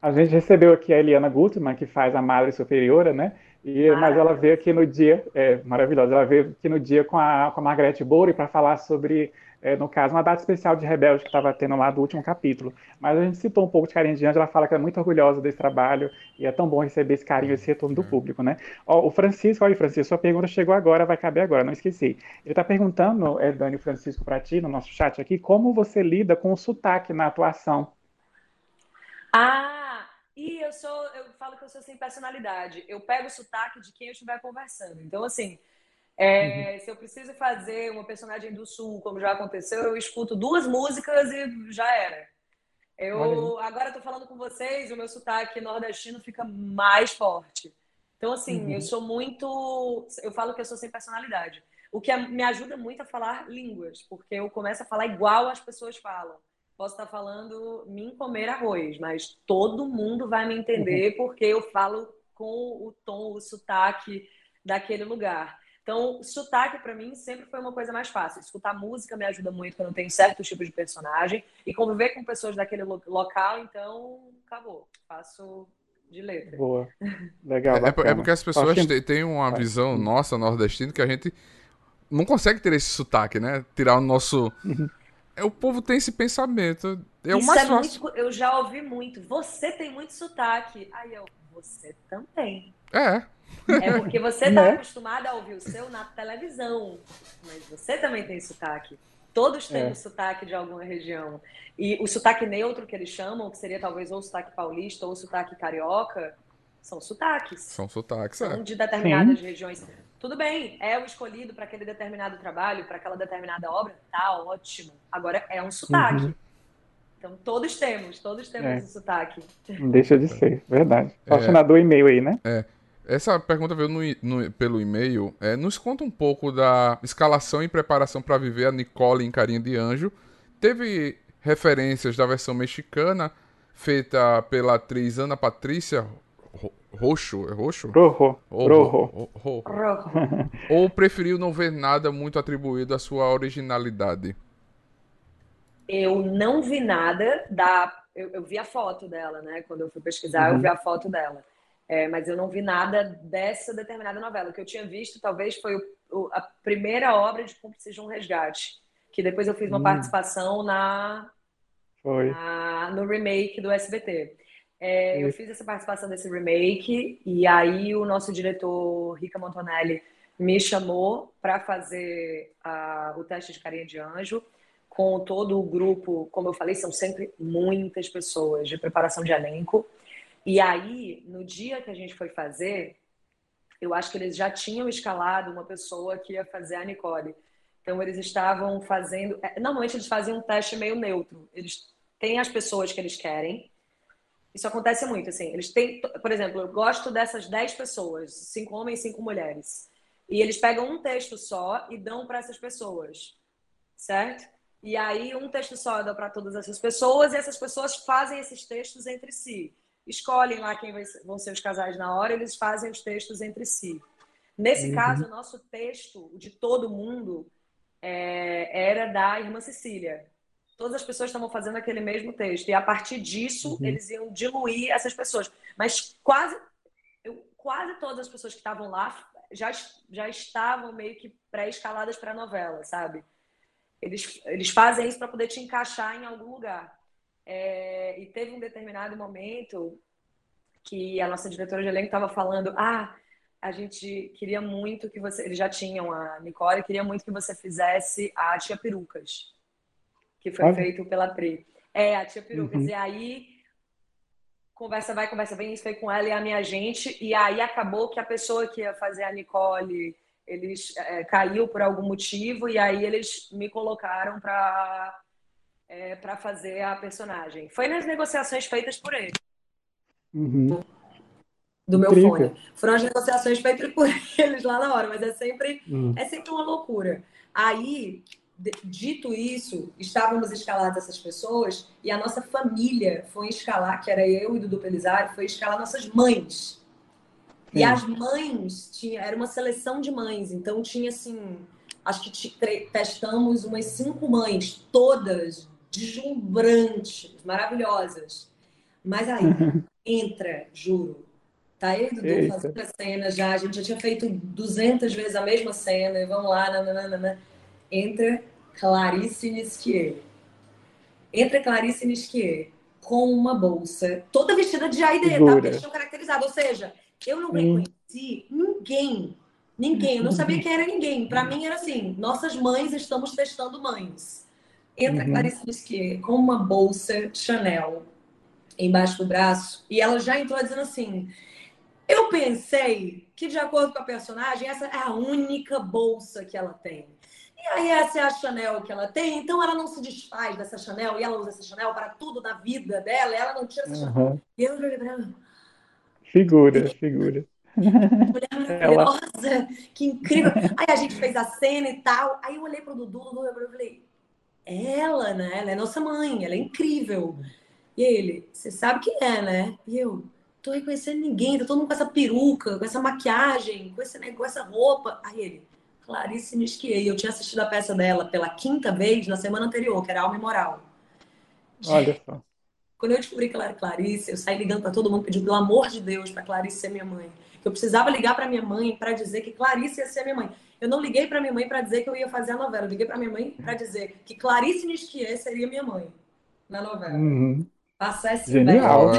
A gente recebeu aqui a Eliana Gutmann, que faz a Madre Superiora, né? E, mas ela veio aqui no dia, é maravilhosa, ela veio aqui no dia com a, com a Margarete Bouri para falar sobre é, no caso, uma data especial de Rebelde que estava tendo lá do último capítulo. Mas a gente citou um pouco de carinho de Ângela, ela fala que é muito orgulhosa desse trabalho e é tão bom receber esse carinho, esse retorno do público, né? Ó, o Francisco, olha, Francisco, sua pergunta chegou agora, vai caber agora, não esqueci. Ele está perguntando, é, Dani Francisco, para ti, no nosso chat aqui, como você lida com o sotaque na atuação? Ah, e eu sou, eu falo que eu sou sem personalidade. Eu pego o sotaque de quem eu estiver conversando. Então, assim, é, uhum. Se eu preciso fazer uma personagem do Sul, como já aconteceu, eu escuto duas músicas e já era. Eu agora estou falando com vocês, o meu sotaque nordestino fica mais forte. Então, assim, uhum. eu sou muito. Eu falo que eu sou sem personalidade. O que me ajuda muito a falar línguas, porque eu começo a falar igual as pessoas falam. Posso estar falando mim comer arroz, mas todo mundo vai me entender uhum. porque eu falo com o tom, o sotaque daquele lugar. Então, sotaque para mim sempre foi uma coisa mais fácil. Escutar música me ajuda muito quando eu tenho certos tipos de personagem e conviver com pessoas daquele local, então acabou. Faço de letra. Boa. Legal. É, é, porque as pessoas que... têm uma visão nossa nordestina que a gente não consegue ter esse sotaque, né? Tirar o nosso. É, o povo tem esse pensamento. É o mais é fácil. Muito... eu já ouvi muito. Você tem muito sotaque. Aí eu, você também. É. É porque você está né? acostumado a ouvir o seu na televisão, mas você também tem sotaque. Todos temos é. sotaque de alguma região. E o sotaque neutro que eles chamam, que seria talvez ou sotaque paulista ou sotaque carioca, são sotaques. São sotaques, São é. de determinadas Sim. regiões. Tudo bem, é o escolhido para aquele determinado trabalho, para aquela determinada obra, tá ótimo. Agora é um sotaque. Uhum. Então todos temos, todos temos é. um sotaque. Não deixa de ser, verdade. Só é. e-mail aí, né? É. Essa pergunta veio no, no, pelo e-mail. É, nos conta um pouco da escalação e preparação para viver a Nicole em Carinha de Anjo. Teve referências da versão mexicana, feita pela atriz Ana Patrícia Roxo, é Roxo? Rojo. Rojo. Rojo. Ou preferiu não ver nada muito atribuído à sua originalidade? Eu não vi nada da. Eu, eu vi a foto dela, né? Quando eu fui pesquisar, uhum. eu vi a foto dela. É, mas eu não vi nada dessa determinada novela. O que eu tinha visto, talvez, foi o, o, a primeira obra de Cúmplices de um Resgate, que depois eu fiz uma hum. participação na, na, no remake do SBT. É, eu fiz essa participação desse remake e aí o nosso diretor, Rica Montonelli, me chamou para fazer a, o teste de carinha de anjo com todo o grupo, como eu falei, são sempre muitas pessoas de preparação de elenco. E aí, no dia que a gente foi fazer, eu acho que eles já tinham escalado uma pessoa que ia fazer a Nicole. Então, eles estavam fazendo. É, normalmente, eles fazem um teste meio neutro. Eles têm as pessoas que eles querem. Isso acontece muito, assim. Eles têm, por exemplo, eu gosto dessas 10 pessoas, cinco homens, cinco mulheres. E eles pegam um texto só e dão para essas pessoas, certo? E aí, um texto só dá para todas essas pessoas e essas pessoas fazem esses textos entre si escolhem lá quem vão ser os casais na hora, eles fazem os textos entre si. Nesse uhum. caso, o nosso texto, de todo mundo, é, era da irmã Cecília. Todas as pessoas estavam fazendo aquele mesmo texto. E a partir disso, uhum. eles iam diluir essas pessoas. Mas quase, eu, quase todas as pessoas que estavam lá já, já estavam meio que pré-escaladas para a novela, sabe? Eles, eles fazem isso para poder te encaixar em algum lugar. É, e teve um determinado momento que a nossa diretora de elenco estava falando: ah, a gente queria muito que você. Eles já tinham a Nicole, queria muito que você fizesse a Tia Perucas, que foi feito pela Pri. É, a Tia Perucas. Uhum. E aí, conversa vai, conversa vem, isso foi com ela e a minha gente. E aí acabou que a pessoa que ia fazer a Nicole. Eles é, caiu por algum motivo e aí eles me colocaram para é, para fazer a personagem. Foi nas negociações feitas por ele. Uhum. Do meu fone. Foram as negociações feitas por eles lá na hora, mas é sempre, uhum. é sempre uma loucura. Aí, dito isso, estávamos escaladas essas pessoas e a nossa família foi escalar, que era eu e Dudu Pelizari, foi escalar nossas mães. E as mães, tinha, era uma seleção de mães, então tinha assim, acho que testamos umas cinco mães, todas deslumbrantes, maravilhosas. Mas aí, entra, juro. Tá aí, Dudu, fazendo a cena já. A gente já tinha feito 200 vezes a mesma cena. E vamos lá, nananana. Entra Clarice Nisquier. Entra Clarice Nisquier com uma bolsa, toda vestida de AID, tá? Porque eles tinham caracterizado. Ou seja, eu não reconheci ninguém. Ninguém. Eu não sabia quem era ninguém. Para mim era assim: nossas mães estamos testando mães. Entra uhum. Clarice Nisquier com uma bolsa Chanel embaixo do braço e ela já entrou dizendo assim: eu pensei que, de acordo com a personagem, essa é a única bolsa que ela tem. E aí, essa é a Chanel que ela tem, então ela não se desfaz dessa Chanel e ela usa essa Chanel para tudo na vida dela, ela não tira essa Chanel. Uhum. E eu olhei pra ela. Figura, e... figura. Mulher maravilhosa, ela... que incrível. Aí a gente fez a cena e tal. Aí eu olhei pro Dudu, Dudu, eu falei, ela, né? Ela é nossa mãe, ela é incrível. E ele, você sabe quem é, né? E eu, tô reconhecendo ninguém, tá todo mundo com essa peruca, com essa maquiagem, com, esse, com essa roupa. Aí ele, Clarice Nisquier. Eu tinha assistido a peça dela pela quinta vez na semana anterior, que era Alma e Moral. Olha só. Quando eu descobri que ela era Clarice, eu saí ligando para todo mundo, pedindo pelo amor de Deus para Clarice ser minha mãe. Eu precisava ligar para minha mãe para dizer que Clarice ia ser minha mãe. Eu não liguei para minha mãe para dizer que eu ia fazer a novela. Eu liguei para minha mãe para dizer que Clarice Nisquier seria minha mãe na novela. Uhum. Passar esse Genial.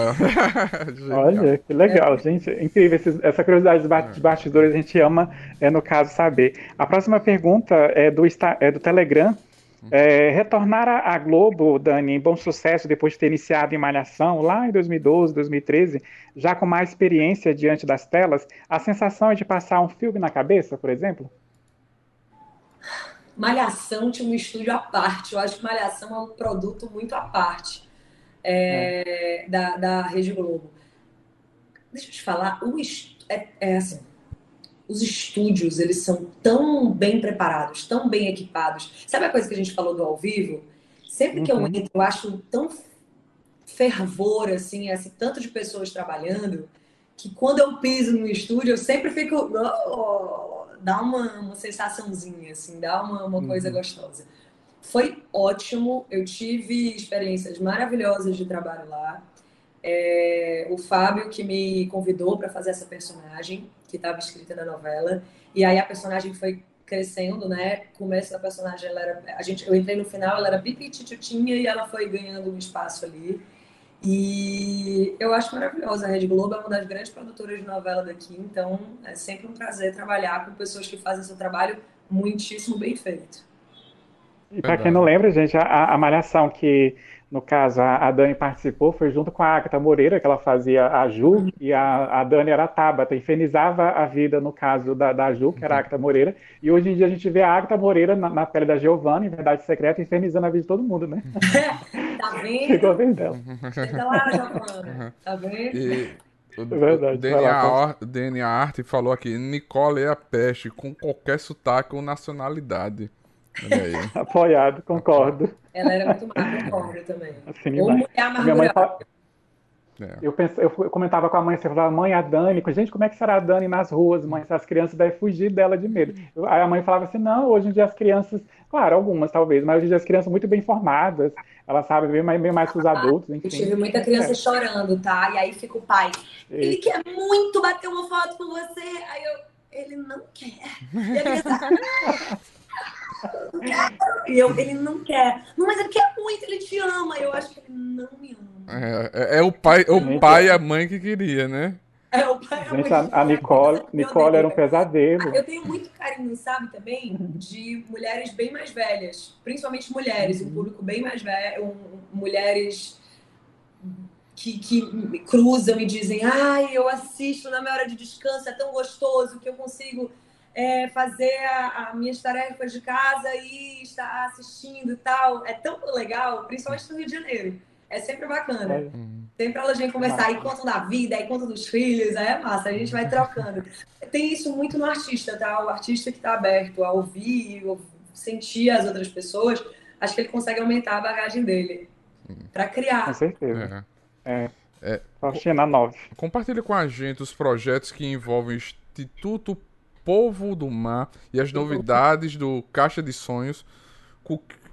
Olha, que legal, é. gente. Incrível. essa curiosidade de bastidores a gente ama, é, no caso, saber. A próxima pergunta é do, é do Telegram. É, retornar à Globo, Dani, em bom sucesso, depois de ter iniciado em Malhação, lá em 2012, 2013, já com mais experiência diante das telas, a sensação é de passar um filme na cabeça, por exemplo? Malhação tinha um estúdio à parte. Eu acho que Malhação é um produto muito à parte é, é. Da, da Rede Globo. Deixa eu te falar, o, é, é assim, os estúdios, eles são tão bem preparados, tão bem equipados. Sabe a coisa que a gente falou do ao vivo? Sempre que uhum. eu entro, eu acho tão fervor, assim, esse tanto de pessoas trabalhando, que quando eu piso no estúdio, eu sempre fico... Oh, dá uma, uma sensaçãozinha, assim, dá uma, uma coisa uhum. gostosa. Foi ótimo, eu tive experiências maravilhosas de trabalho lá. É, o Fábio que me convidou para fazer essa personagem que estava escrita na novela e aí a personagem foi crescendo, né? Começo da personagem, ela era, a gente, eu entrei no final, ela era pipititutinha e ela foi ganhando um espaço ali. E eu acho maravilhosa. A Rede Globo é uma das grandes produtoras de novela daqui, então é sempre um prazer trabalhar com pessoas que fazem seu trabalho muitíssimo bem feito. E para quem não lembra, gente, a, a Malhação que, no caso, a, a, Dani participou foi junto com a Agatha Moreira, que ela fazia a Ju, e a, a Dani era a Tabata, infernizava a vida, no caso da, da Ju, que era a Agatha Moreira. E hoje em dia a gente vê a Agatha Moreira na, na pele da Giovanna, em Verdade Secreta, infernizando a vida de todo mundo, né? tá vendo? A vez dela. Lá, Giovanna. Tá vendo? E... O, é verdade, o DNA, DNA Arte falou aqui: Nicole é a peste, com qualquer sotaque ou nacionalidade. Apoiado, concordo. Ela era muito má, concordo também. Assim, Ou mulher amargurada. É. Eu, pensei, eu comentava com a mãe, você falava, mãe, a Dani, gente, como é que será a Dani nas ruas, mãe? As crianças devem fugir dela de medo. Eu, aí a mãe falava assim, não, hoje em dia as crianças, claro, algumas talvez, mas hoje em dia as crianças muito bem formadas, elas sabem bem mais, bem mais que os adultos, enfim. Eu tive muita criança é. chorando, tá? E aí fica o pai, ele quer muito bater uma foto com você, aí eu, ele não quer. E a criança, e eu, ele não quer. Não, mas ele quer muito, ele te ama. Eu acho que ele não me ama. É, é, é o pai, é o pai e a mãe que queria, né? É, o pai a Gente, a, a Nicole, Nicole era um pesadelo. Eu tenho muito carinho, sabe, também, de mulheres bem mais velhas. Principalmente mulheres, um público bem mais velho, um, mulheres que, que cruzam e dizem, ai, eu assisto na minha hora de descanso, é tão gostoso que eu consigo é, fazer as minhas tarefas de casa e estar assistindo e tal. É tão legal, principalmente no Rio de Janeiro. É sempre bacana. É. Sempre elas vêm conversar, aí contam da vida, aí contam dos filhos, aí é massa, a gente vai trocando. Tem isso muito no artista, tá? O artista que está aberto a ouvir, sentir as outras pessoas, acho que ele consegue aumentar a bagagem dele para criar. Com certeza. É. É. é. Faxina 9. Compartilha com a gente os projetos que envolvem o Instituto Povo do Mar e as novidades do Caixa de Sonhos,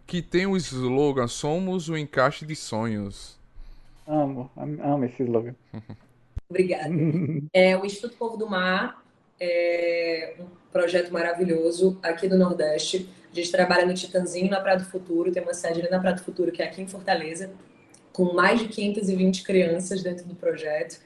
que tem o slogan Somos o Encaixe de Sonhos. Amo, amo esse slogan. Obrigada. É, o Instituto Povo do Mar é um projeto maravilhoso aqui do Nordeste. A gente trabalha no Titanzinho, na Praia do Futuro, tem uma sede ali na Praia do Futuro, que é aqui em Fortaleza, com mais de 520 crianças dentro do projeto.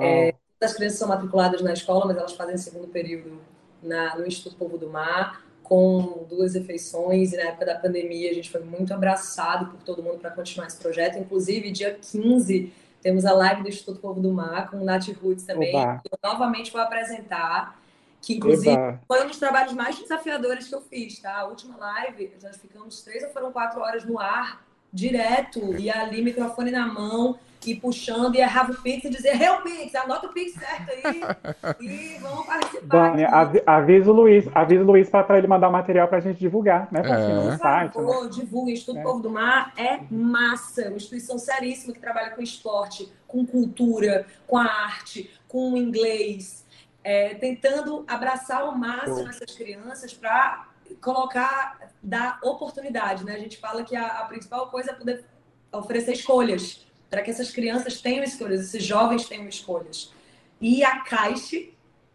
É, as crianças são matriculadas na escola, mas elas fazem segundo período na, no Instituto Povo do Mar, com duas refeições. E na época da pandemia, a gente foi muito abraçado por todo mundo para continuar esse projeto. Inclusive, dia 15, temos a live do Instituto Povo do Mar, com o Nath Roots também. Oba. Eu novamente vou apresentar que inclusive foi um dos trabalhos mais desafiadores que eu fiz, tá? A última live, nós ficamos três ou foram quatro horas no ar, direto, e ali, microfone na mão, e puxando, e errava o Pix e dizer, Real Pix, anota o Pix certo aí, e vamos participar. Dani, avisa o Luiz, avisa o Luiz para ele mandar o material para a gente divulgar, né? Pra é. no site. Por favor, né? divulga, Instituto é. Povo do Mar é massa, uma instituição seríssima que trabalha com esporte, com cultura, com a arte, com o inglês, é, tentando abraçar ao máximo essas crianças para colocar, dar oportunidade, né? A gente fala que a, a principal coisa é poder oferecer escolhas, para que essas crianças tenham escolhas, esses jovens tenham escolhas. E a Caixa,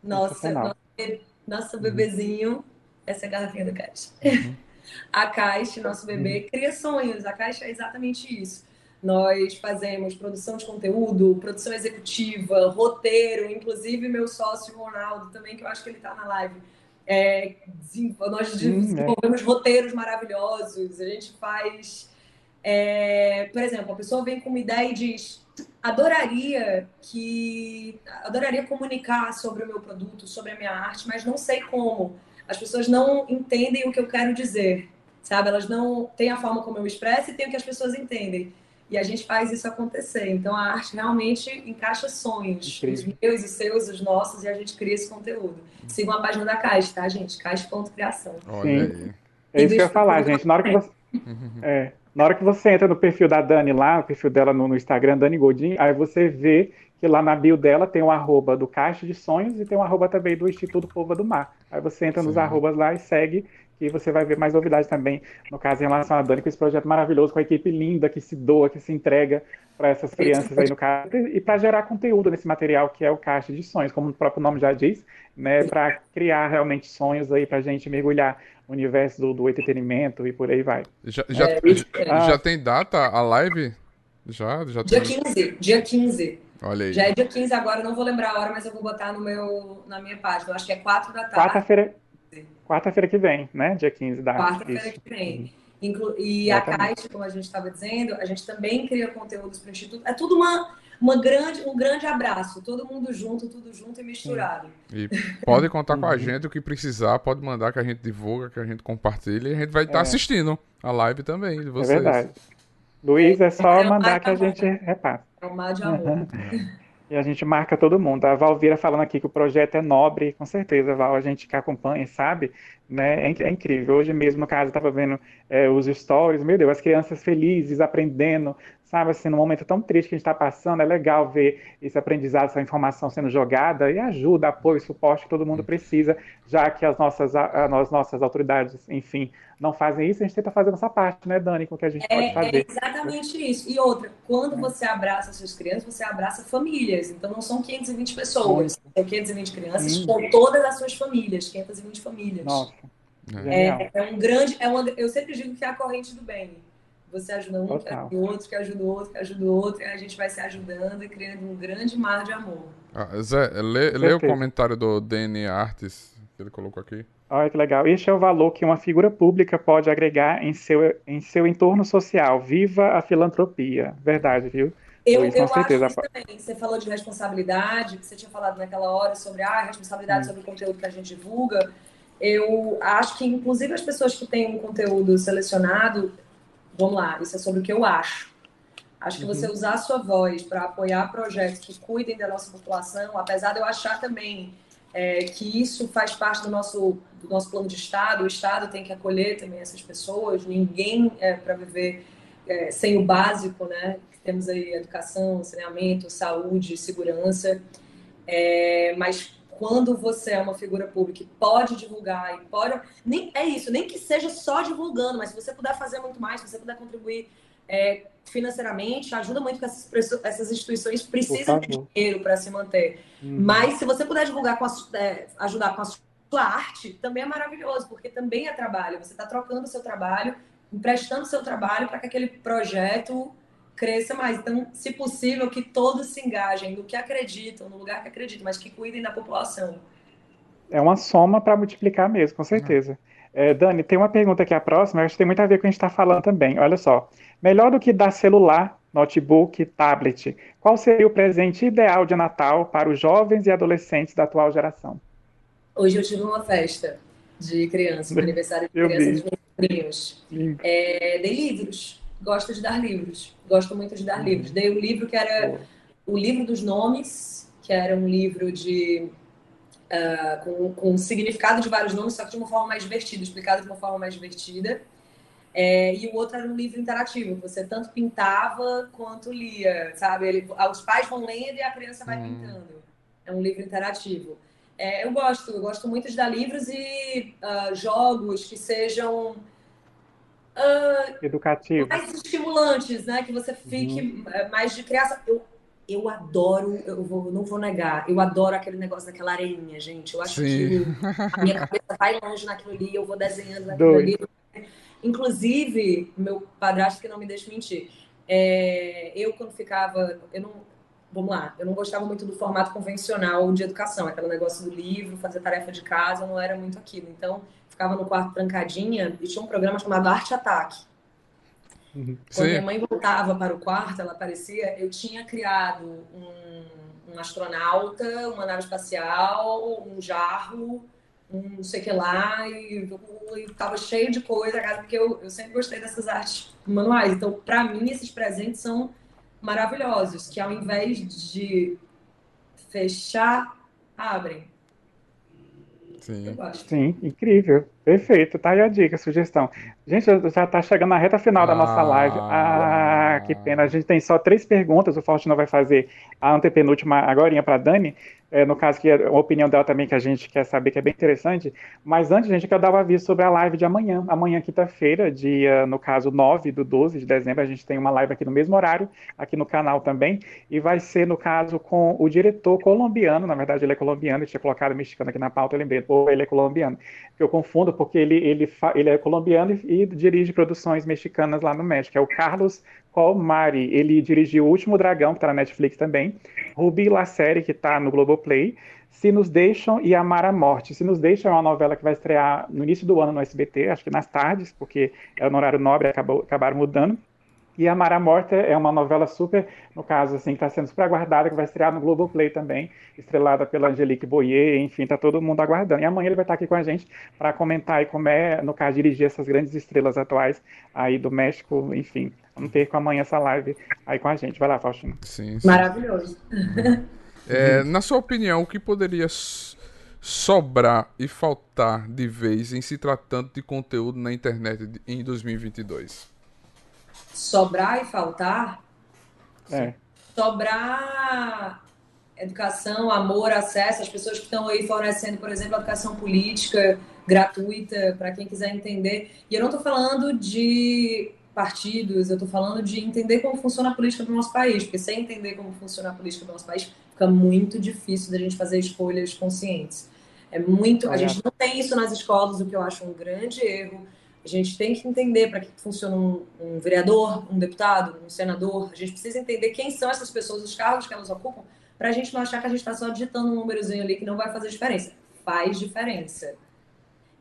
nossa, nosso, nosso bebezinho, essa é a garrafinha da Caixa. Uhum. A Caixa, nosso bebê, uhum. cria sonhos. A Caixa é exatamente isso. Nós fazemos produção de conteúdo, produção executiva, roteiro, inclusive meu sócio Ronaldo também, que eu acho que ele está na live. É, nós é. desenvolvemos roteiros maravilhosos, a gente faz. É, por exemplo, a pessoa vem com uma ideia e diz: adoraria que adoraria comunicar sobre o meu produto, sobre a minha arte, mas não sei como. As pessoas não entendem o que eu quero dizer, sabe? Elas não têm a forma como eu expresso e o que as pessoas entendem. E a gente faz isso acontecer. Então a arte realmente encaixa sonhos, Incrível. os meus, os seus, os nossos, e a gente cria esse conteúdo. Sigam a página da Caixa, tá, gente? Caixa.criação. Sim. É isso que eu ia falar, gente. Na hora que você. É, na hora que você entra no perfil da Dani lá, o perfil dela no, no Instagram, Dani Godin, aí você vê que lá na bio dela tem o um arroba do Caixa de Sonhos e tem um arroba também do Instituto Povo do Mar. Aí você entra Sim. nos arrobas lá e segue que você vai ver mais novidades também, no caso, em relação a Dani, com esse projeto maravilhoso, com a equipe linda que se doa, que se entrega para essas crianças aí no caso, e para gerar conteúdo nesse material que é o Caixa de Sonhos, como o próprio nome já diz, né, para criar realmente sonhos aí para a gente mergulhar no universo do, do entretenimento e por aí vai. Já, já, é, já, já tem data a live? Já, já dia tem... 15, dia 15. Olha aí. Já é dia 15 agora, não vou lembrar a hora, mas eu vou botar no meu, na minha página. Eu acho que é 4 da tarde. Quarta-feira, Quarta-feira que vem, né? Dia 15 da Quarta-feira que vem. Inclu e Exatamente. a Caixa, como a gente estava dizendo, a gente também cria conteúdos para o Instituto. É tudo uma, uma grande, um grande abraço, todo mundo junto, tudo junto e misturado. E pode contar com a uhum. gente o que precisar, pode mandar que a gente divulga, que a gente compartilha e a gente vai estar é. assistindo a live também de vocês. É verdade. Luiz, é só é mandar que a gente repassa. É um mar de amor. E a gente marca todo mundo. A Valvira falando aqui que o projeto é nobre, com certeza, Val, a gente que acompanha, sabe, né? É, é incrível. Hoje mesmo, no caso, estava vendo é, os stories, meu Deus, as crianças felizes, aprendendo, sabe, assim, num momento tão triste que a gente está passando, é legal ver esse aprendizado, essa informação sendo jogada e ajuda, apoio, suporte que todo mundo precisa, já que as nossas, as nossas autoridades, enfim, não fazem isso, a gente tenta fazer nossa parte, né, Dani, com o que a gente é, pode fazer. É exatamente isso. E outra, quando você abraça essas crianças, você abraça famílias, então não são 520 pessoas, são 520 crianças Sim. com todas as suas famílias, 520 famílias. Nossa. É, é, um grande, é uma, eu sempre digo que é a corrente do bem você ajuda um, que ajuda o outro, que ajuda o outro, que ajuda o outro, e a gente vai se ajudando e criando um grande mar de amor. Ah, Zé, lê, lê o comentário do DN Artes que ele colocou aqui. Olha que legal. Este é o valor que uma figura pública pode agregar em seu, em seu entorno social. Viva a filantropia. Verdade, viu? Eu, Luiz, eu certeza. acho também. Você falou de responsabilidade, que você tinha falado naquela hora sobre ah, a responsabilidade hum. sobre o conteúdo que a gente divulga. Eu acho que, inclusive, as pessoas que têm um conteúdo selecionado, Vamos lá, isso é sobre o que eu acho. Acho que você uhum. usar a sua voz para apoiar projetos que cuidem da nossa população, apesar de eu achar também é, que isso faz parte do nosso, do nosso plano de Estado, o Estado tem que acolher também essas pessoas, ninguém é para viver é, sem o básico, né? Temos aí educação, saneamento, saúde, segurança, é, mas quando você é uma figura pública e pode divulgar e pode. Nem, é isso, nem que seja só divulgando, mas se você puder fazer muito mais, se você puder contribuir é, financeiramente, ajuda muito que essas, essas instituições precisam de dinheiro para se manter. Uhum. Mas se você puder divulgar com a, é, ajudar com a sua sua arte também é maravilhoso, porque também é trabalho. Você está trocando o seu trabalho, emprestando o seu trabalho para que aquele projeto cresça mais. Então, se possível, que todos se engajem no que acreditam, no lugar que acreditam, mas que cuidem da população. É uma soma para multiplicar mesmo, com certeza. É, Dani, tem uma pergunta aqui, a próxima, acho que tem muito a ver com o que a gente está falando também. Olha só. Melhor do que dar celular, notebook, tablet, qual seria o presente ideal de Natal para os jovens e adolescentes da atual geração? Hoje eu tive uma festa de criança, um aniversário de criança dos meus primos. É, dei livros, gosto de dar livros, gosto muito de dar uhum. livros. Dei um livro que era o livro dos nomes, que era um livro de uh, com, com significado de vários nomes, só que de uma forma mais divertida, explicado de uma forma mais divertida. É, e o outro era um livro interativo, você tanto pintava quanto lia, sabe? Ele, os pais vão lendo e a criança vai hum. pintando. É um livro interativo. É, eu gosto, eu gosto muito de dar livros e uh, jogos que sejam uh, educativos, mais estimulantes, né? Que você fique uhum. Eh, mais de criança. Eu, eu adoro, eu vou, não vou negar, eu adoro aquele negócio daquela areinha, gente. Eu acho Sim. que a minha cabeça vai longe naquilo ali, eu vou desenhando naquilo ali. Inclusive, meu padrasto que não me deixa mentir. É, eu quando ficava, eu não, vamos lá, eu não gostava muito do formato convencional de educação, aquele negócio do livro, fazer tarefa de casa, não era muito aquilo. Então, ficava no quarto trancadinha e tinha um programa chamado Arte Ataque. Uhum. Quando Sim. minha mãe voltava para o quarto, ela aparecia, eu tinha criado um, um astronauta, uma nave espacial, um jarro, um não sei o que lá, e, e tava cheio de coisa, porque eu, eu sempre gostei dessas artes manuais. Então, para mim, esses presentes são maravilhosos, que ao invés de fechar, abrem. Sim. Sim, incrível. Perfeito, tá aí a dica, a sugestão. Gente, já tá chegando na reta final da nossa live. Ah, que pena. A gente tem só três perguntas. O Faustino vai fazer a antepenúltima agora para Dani é, no caso que é a opinião dela também que a gente quer saber, que é bem interessante. Mas antes, gente, quer dar o aviso sobre a live de amanhã. Amanhã, quinta-feira, dia, no caso, 9 do 12 de dezembro, a gente tem uma live aqui no mesmo horário, aqui no canal também, e vai ser, no caso, com o diretor colombiano, na verdade ele é colombiano, eu tinha colocado mexicano aqui na pauta, eu lembrei, ou ele é colombiano, que eu confundo porque ele, ele, ele é colombiano e, e dirige produções mexicanas lá no México, é o Carlos Colmari, ele dirigiu O Último Dragão, que está na Netflix também, Ruby La Série, que está no Globoplay, Se Nos Deixam e Amar a Morte. Se Nos Deixam é uma novela que vai estrear no início do ano no SBT, acho que nas tardes, porque é no horário nobre, acabou, acabaram mudando. E a Morte é uma novela super, no caso, assim, que está sendo super aguardada, que vai estrear no Globoplay também, estrelada pela Angelique Boyer, enfim, está todo mundo aguardando. E amanhã ele vai estar aqui com a gente para comentar aí como é, no caso, dirigir essas grandes estrelas atuais aí do México, enfim. Vamos ter com amanhã essa live aí com a gente. Vai lá, Faustino. Sim, sim. Maravilhoso. É, na sua opinião, o que poderia sobrar e faltar de vez em se tratando de conteúdo na internet em 2022? Sobrar e faltar, é. sobrar educação, amor, acesso, as pessoas que estão aí fornecendo, por exemplo, educação política gratuita para quem quiser entender. E eu não estou falando de partidos, eu estou falando de entender como funciona a política do nosso país, porque sem entender como funciona a política do nosso país, fica muito difícil da gente fazer escolhas conscientes. É muito, a gente não tem isso nas escolas, o que eu acho um grande erro. A gente tem que entender para que funciona um, um, vereador, um deputado, um senador. A gente precisa entender quem são essas pessoas, os cargos que elas ocupam, para a gente não achar que a gente está só digitando um númerozinho ali que não vai fazer diferença. Faz diferença.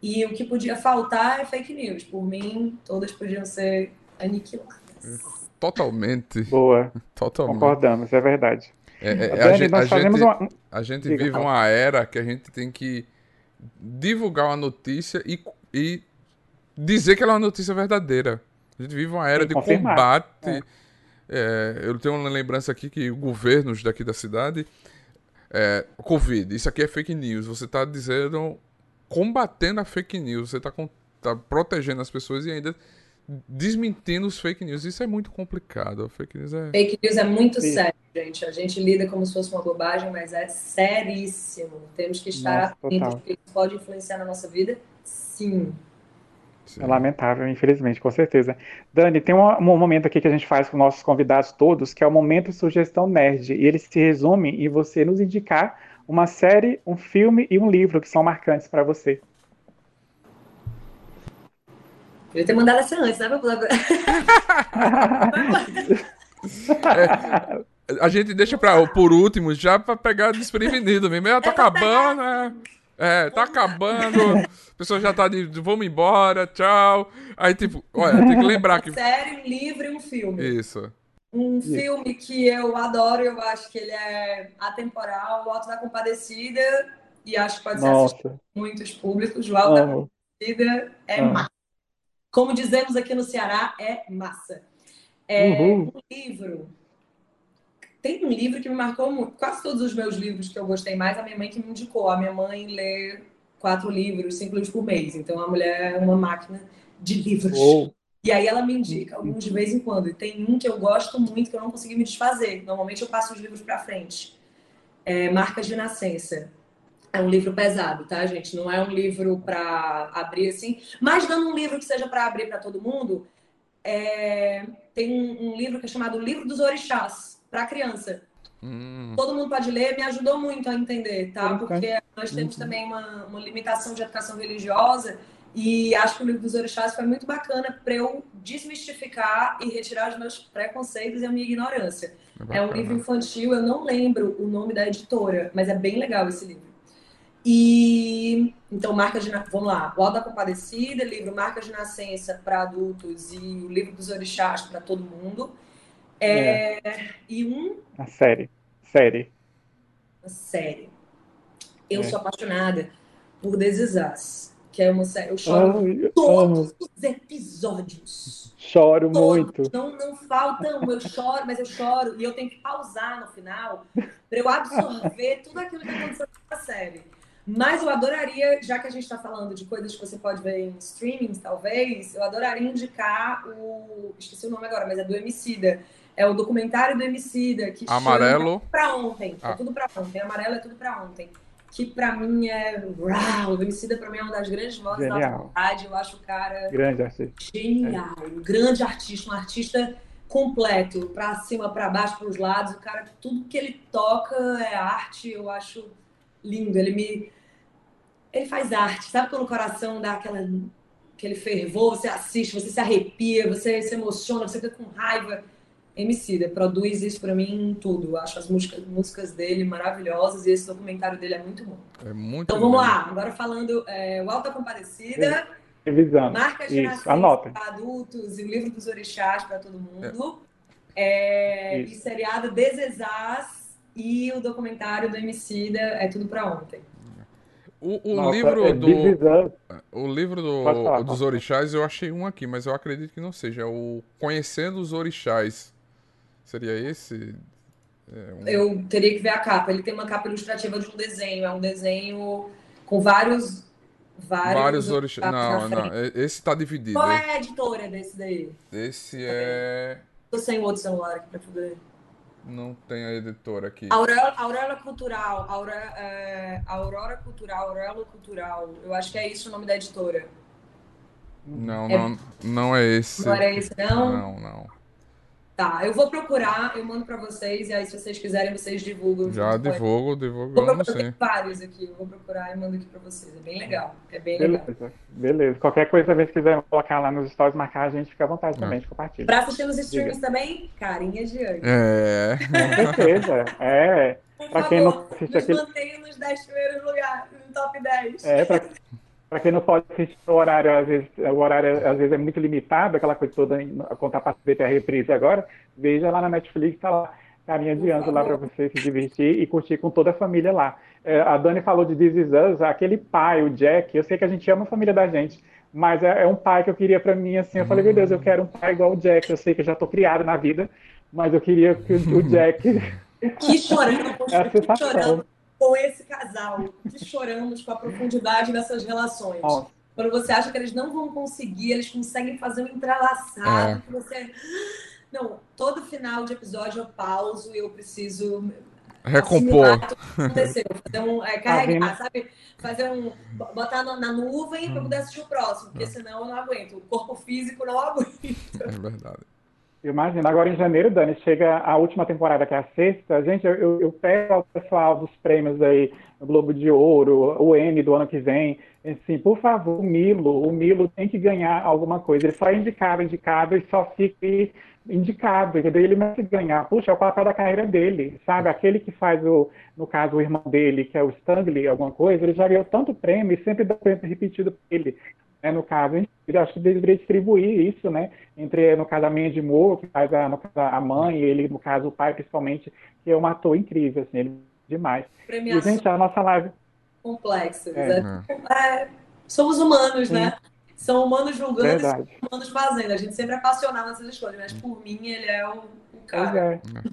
E o que podia faltar é fake news. Por mim, todas podiam ser aniquiladas. Totalmente. Boa. Totalmente. Concordamos, é verdade. É, é, Dani, a, gente, a, gente, uma... a gente Diga, vive uma era que a gente tem que divulgar uma notícia e, e dizer que ela é uma notícia verdadeira. A gente vive uma era de confirmar. combate. É. É, eu tenho uma lembrança aqui que governos daqui da cidade. É, Covid, isso aqui é fake news. Você está dizendo. combatendo a fake news. Você está tá protegendo as pessoas e ainda desmentindo os fake news. Isso é muito complicado. Fake news é. Fake news é muito Sim. sério, gente. A gente lida como se fosse uma bobagem, mas é seríssimo. Temos que estar atentos, porque isso pode influenciar na nossa vida. Sim. É lamentável, infelizmente, com certeza. Dani, tem um, um, momento aqui que a gente faz com nossos convidados todos, que é o momento sugestão nerd. E ele se resume em você nos indicar uma série, um filme e um livro que são marcantes para você. Eu ia ter mandado essa antes, né? é, a gente deixa pra, por último já para pegar desprevenido mesmo. Tá acabando, né? É, tá acabando. A pessoa já tá de vamos embora, tchau. Aí, tipo, olha, tem que lembrar que. Série, um livro e um filme. Isso. Um filme que eu adoro, eu acho que ele é atemporal, O Alto da Compadecida, e acho que pode ser assistido por muitos públicos. O Alto oh. da Compadecida é oh. massa. Como dizemos aqui no Ceará, é massa. É um livro tem um livro que me marcou muito. Quase todos os meus livros que eu gostei mais, a minha mãe que me indicou. A minha mãe lê quatro livros, cinco livros por mês. Então a mulher é uma máquina de livros. Oh. E aí ela me indica alguns de vez em quando. E tem um que eu gosto muito que eu não consegui me desfazer. Normalmente eu passo os livros para frente. É Marcas de Nascença. É um livro pesado, tá, gente? Não é um livro para abrir assim. Mas dando um livro que seja para abrir para todo mundo, é... tem um, um livro que é chamado Livro dos Orixás para criança. Hum. Todo mundo pode ler, me ajudou muito a entender, tá? Porque nós temos uhum. também uma, uma limitação de educação religiosa e acho que o livro dos orixás foi muito bacana para eu desmistificar e retirar os meus preconceitos e a minha ignorância. É, é, um livro infantil, eu não lembro o nome da editora, mas é bem legal esse livro. E então, marca de vamos lá, o Alto da Compadecida, livro Marca de Nascença para adultos e o livro dos orixás para todo mundo. É, é. E um. A série. Série. A série. Eu é. sou apaixonada por Desisas, que é uma série. Eu choro Ai, todos os episódios. Choro todos. muito. Não, não falta um, eu choro, mas eu choro e eu tenho que pausar no final para eu absorver tudo aquilo que aconteceu na série. Mas eu adoraria, já que a gente está falando de coisas que você pode ver em streamings, talvez, eu adoraria indicar o. Esqueci o nome agora, mas é do Emicida é o documentário do Emicida, que Amarelo. chama Pra Ontem. É ah. É tudo pra ontem. Amarelo é tudo pra ontem. Que pra mim é. Uau, o Emicida pra mim é uma das grandes vozes da atualidade. Eu acho o cara. Grande artista. Genial. É. Um grande artista, um artista completo, pra cima, pra baixo, pros lados. O cara, tudo que ele toca é arte. Eu acho lindo. Ele me. Ele faz arte. Sabe quando o coração dá aquela aquele fervor, você assiste, você se arrepia, você se emociona, você fica com raiva. Emicida, produz isso para mim em tudo. Eu acho as músicas, músicas dele maravilhosas e esse documentário dele é muito bom. É muito Então vamos lá, agora falando é, o Alta Comparecida, Revisando. Marcas de nascença para adultos e o livro dos orixás para todo mundo. É. É, e seriado Desesás e o documentário do Emicida é tudo para ontem. O, o Nossa, livro é do. O livro do, falar, dos orixás eu achei um aqui, mas eu acredito que não seja. É o Conhecendo os Orixás. Seria esse? É um... Eu teria que ver a capa. Ele tem uma capa ilustrativa de um desenho. É um desenho com vários. Vários, vários orixás. Não, não. Esse tá dividido. Qual é a editora desse daí? Esse é. Tô sem outro celular aqui pra poder. Não tem a editora aqui. Aurora, Aurora Cultural. Aurora, é, Aurora Cultural, Aurora Cultural. Eu acho que é isso o nome da editora. Não, é... não, não é esse. Não era esse, não? Não, não. Tá, eu vou procurar, eu mando para vocês, e aí se vocês quiserem, vocês divulgam. Já divulgo, divulgo. Vou procurar, tem vários aqui, eu vou procurar e mando aqui para vocês. É bem legal, é bem Beleza. legal. Beleza, qualquer coisa, se quiser colocar lá nos stories, marcar a gente, fica à vontade também, é. de compartilhar. Pra assistir nos streams Diga. também, carinha de anjo. É. Com certeza, é. Por pra favor, quem não assiste aqui... mantenha nos 10 primeiros lugares, no top 10. É, pra... Para quem não pode assistir o horário, às vezes, o horário às vezes é muito limitado, aquela coisa toda, a contar para ver a reprise agora, veja lá na Netflix, tá lá, carinha de anjo lá para você se divertir e curtir com toda a família lá. É, a Dani falou de This Is Us, aquele pai, o Jack, eu sei que a gente ama a família da gente, mas é, é um pai que eu queria para mim, assim, eu falei, meu Deus, eu quero um pai igual o Jack, eu sei que eu já estou criado na vida, mas eu queria que o Jack... Que chorando, é chorando com esse casal, que choramos com a profundidade dessas relações. Oh. Quando você acha que eles não vão conseguir, eles conseguem fazer um entrelaçado. É. Você... Não, todo final de episódio eu pauso e eu preciso recompor. Aconteceu. Fazer um, é, carregar, tá sabe? Fazer um. botar na, nuvem hum. para poder assistir o próximo, porque hum. senão eu não aguento. O corpo físico não aguenta. É verdade. Imagina, agora em janeiro, Dani, chega a última temporada, que é a sexta. Gente, eu, eu peço ao pessoal dos prêmios aí, o Globo de Ouro, o N do ano que vem, assim, por favor, o Milo, o Milo tem que ganhar alguma coisa. Ele só é indicado, indicado e só fica indicado, entendeu? Ele merece ganhar. Puxa, é o papel da carreira dele, sabe? Aquele que faz, o, no caso, o irmão dele, que é o Stanley, alguma coisa, ele já ganhou tanto prêmio e sempre dá prêmio repetido para ele né, no caso, eu acho que deveria distribuir isso, né, entre, no caso, a Mandy Moore, que faz a, no caso, a mãe, e ele, no caso, o pai, principalmente, que é um ator incrível, assim, ele é demais. Premiação e, gente, a nossa live... Complexa. É. É, somos humanos, né? Sim. né? São humanos julgando Verdade. e humanos fazendo. A gente sempre é apaixonado nessas escolhas, mas por mim ele é o, o cara. Pois é.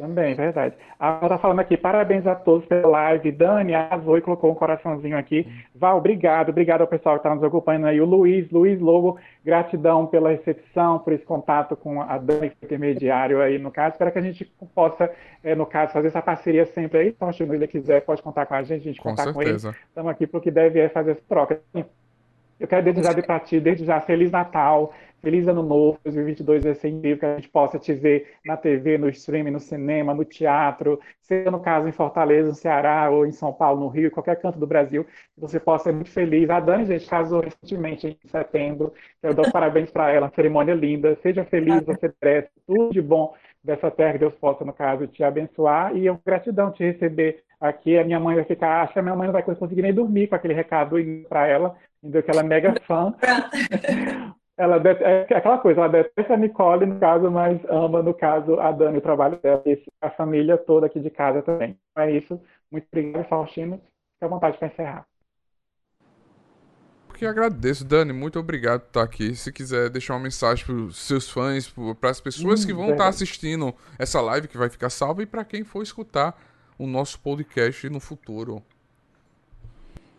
Também, verdade. A Val tá falando aqui, parabéns a todos pela live. Dani arrasou e colocou um coraçãozinho aqui. Val, obrigado, obrigado ao pessoal que está nos acompanhando aí. O Luiz, Luiz Lobo, gratidão pela recepção, por esse contato com a Dani, intermediário aí no caso. Espero que a gente possa, é, no caso, fazer essa parceria sempre aí. Então, se ele quiser, pode contar com a gente, a gente com contar certeza. com ele. Estamos aqui para o que deve é fazer essa troca. Eu quero desejar de para ti, desde já, Feliz Natal, Feliz Ano Novo, 2022 vai ser incrível que a gente possa te ver na TV, no streaming, no cinema, no teatro, seja no caso em Fortaleza, no Ceará, ou em São Paulo, no Rio, qualquer canto do Brasil, que você possa ser muito feliz. A Dani, gente, casou recentemente em setembro, eu dou parabéns para ela, cerimônia linda, seja feliz, você merece tudo de bom dessa terra, Deus possa, no caso, te abençoar, e eu gratidão te receber aqui, a minha mãe vai ficar, acho que a minha mãe não vai conseguir nem dormir com aquele recado para ela, entendeu? Que ela é mega fã. ela é aquela coisa, ela detesta a Nicole, no caso, mas ama, no caso, a Dani, o trabalho dela, e a família toda aqui de casa também. Então é isso. Muito obrigado, Faustino. Fique à vontade para encerrar. Que agradeço, Dani. Muito obrigado por estar aqui. Se quiser deixar uma mensagem para os seus fãs, para as pessoas hum, que vão estar assistindo essa live que vai ficar salva e para quem for escutar o nosso podcast no futuro.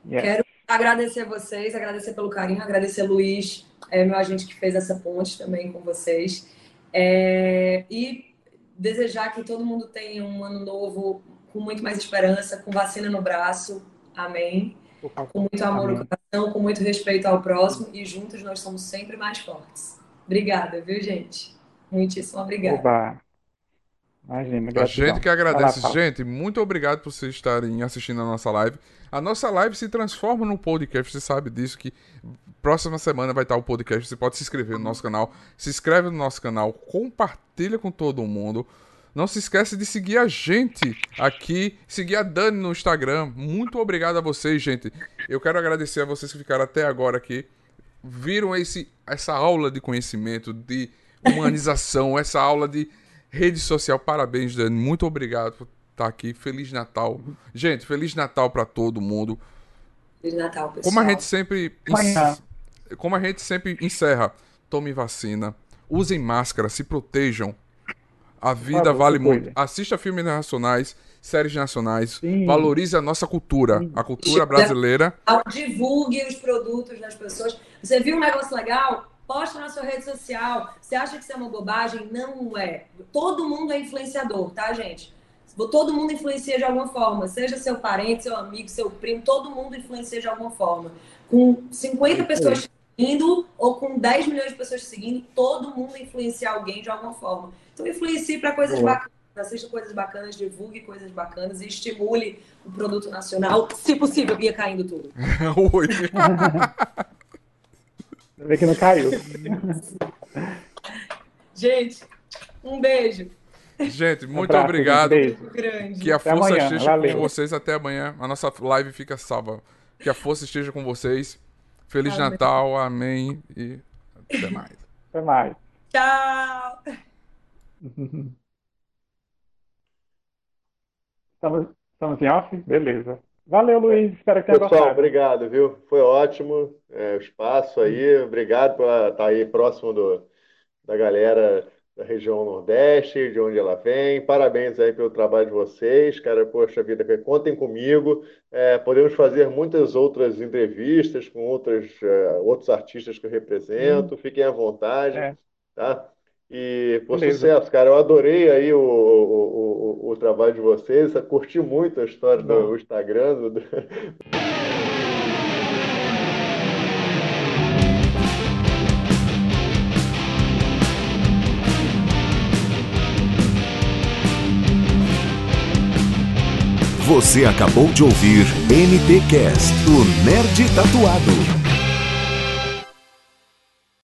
Yes. Quero agradecer vocês, agradecer pelo carinho, agradecer Luiz é meu agente que fez essa ponte também com vocês. É, e desejar que todo mundo tenha um ano novo com muito mais esperança, com vacina no braço. Amém. Com muito amor Amém. no coração, com muito respeito ao próximo e juntos nós somos sempre mais fortes. Obrigada, viu, gente? Muitíssimo obrigada. Oba. Imagina, a gente que agradece. gente, muito obrigado por vocês estarem assistindo a nossa live. A nossa live se transforma num podcast, você sabe disso, que próxima semana vai estar o podcast. Você pode se inscrever no nosso canal. Se inscreve no nosso canal, compartilha com todo mundo. Não se esquece de seguir a gente aqui, seguir a Dani no Instagram. Muito obrigado a vocês, gente. Eu quero agradecer a vocês que ficaram até agora aqui. Viram esse, essa aula de conhecimento, de humanização, essa aula de Rede social, parabéns, Dani. Muito obrigado por estar aqui. Feliz Natal. Gente, Feliz Natal para todo mundo. Feliz Natal, pessoal. Como a gente sempre. Como a gente sempre encerra, tome vacina, usem máscara, se protejam. A vida vale muito. Assista filmes nacionais, séries nacionais. Sim. Valorize a nossa cultura, Sim. a cultura brasileira. Divulgue os produtos das pessoas. Você viu um negócio legal? Posta na sua rede social. Você acha que isso é uma bobagem? Não é. Todo mundo é influenciador, tá, gente? Todo mundo influencia de alguma forma, seja seu parente, seu amigo, seu primo, todo mundo influencia de alguma forma. Com 50 pessoas seguindo ou com 10 milhões de pessoas seguindo, todo mundo influencia alguém de alguma forma. Então influencie para coisas Boa. bacanas, assista coisas bacanas, divulgue coisas bacanas e estimule o produto nacional, se possível, ia caindo tudo. Oi. Vê que não caiu. Gente, um beijo. Gente, muito um obrigado. Um que a até força amanhã. esteja Valeu. com vocês até amanhã. A nossa live fica salva. Que a força esteja com vocês. Feliz amém. Natal, amém e até mais. Até mais. Tchau. Estamos, estamos em off? Beleza. Valeu, Luiz. Espero que tenha Pessoal, gostado. obrigado, viu? Foi ótimo é, o espaço aí. Obrigado por estar aí próximo do, da galera da região Nordeste, de onde ela vem. Parabéns aí pelo trabalho de vocês, cara. Poxa vida, contem comigo. É, podemos fazer muitas outras entrevistas com outras, uh, outros artistas que eu represento. Hum. Fiquem à vontade, é. tá? E por Beleza. sucesso, cara. Eu adorei aí o, o, o, o trabalho de vocês. Eu curti muito a história Não. do Instagram. Do... Você acabou de ouvir MTcast, o Nerd Tatuado.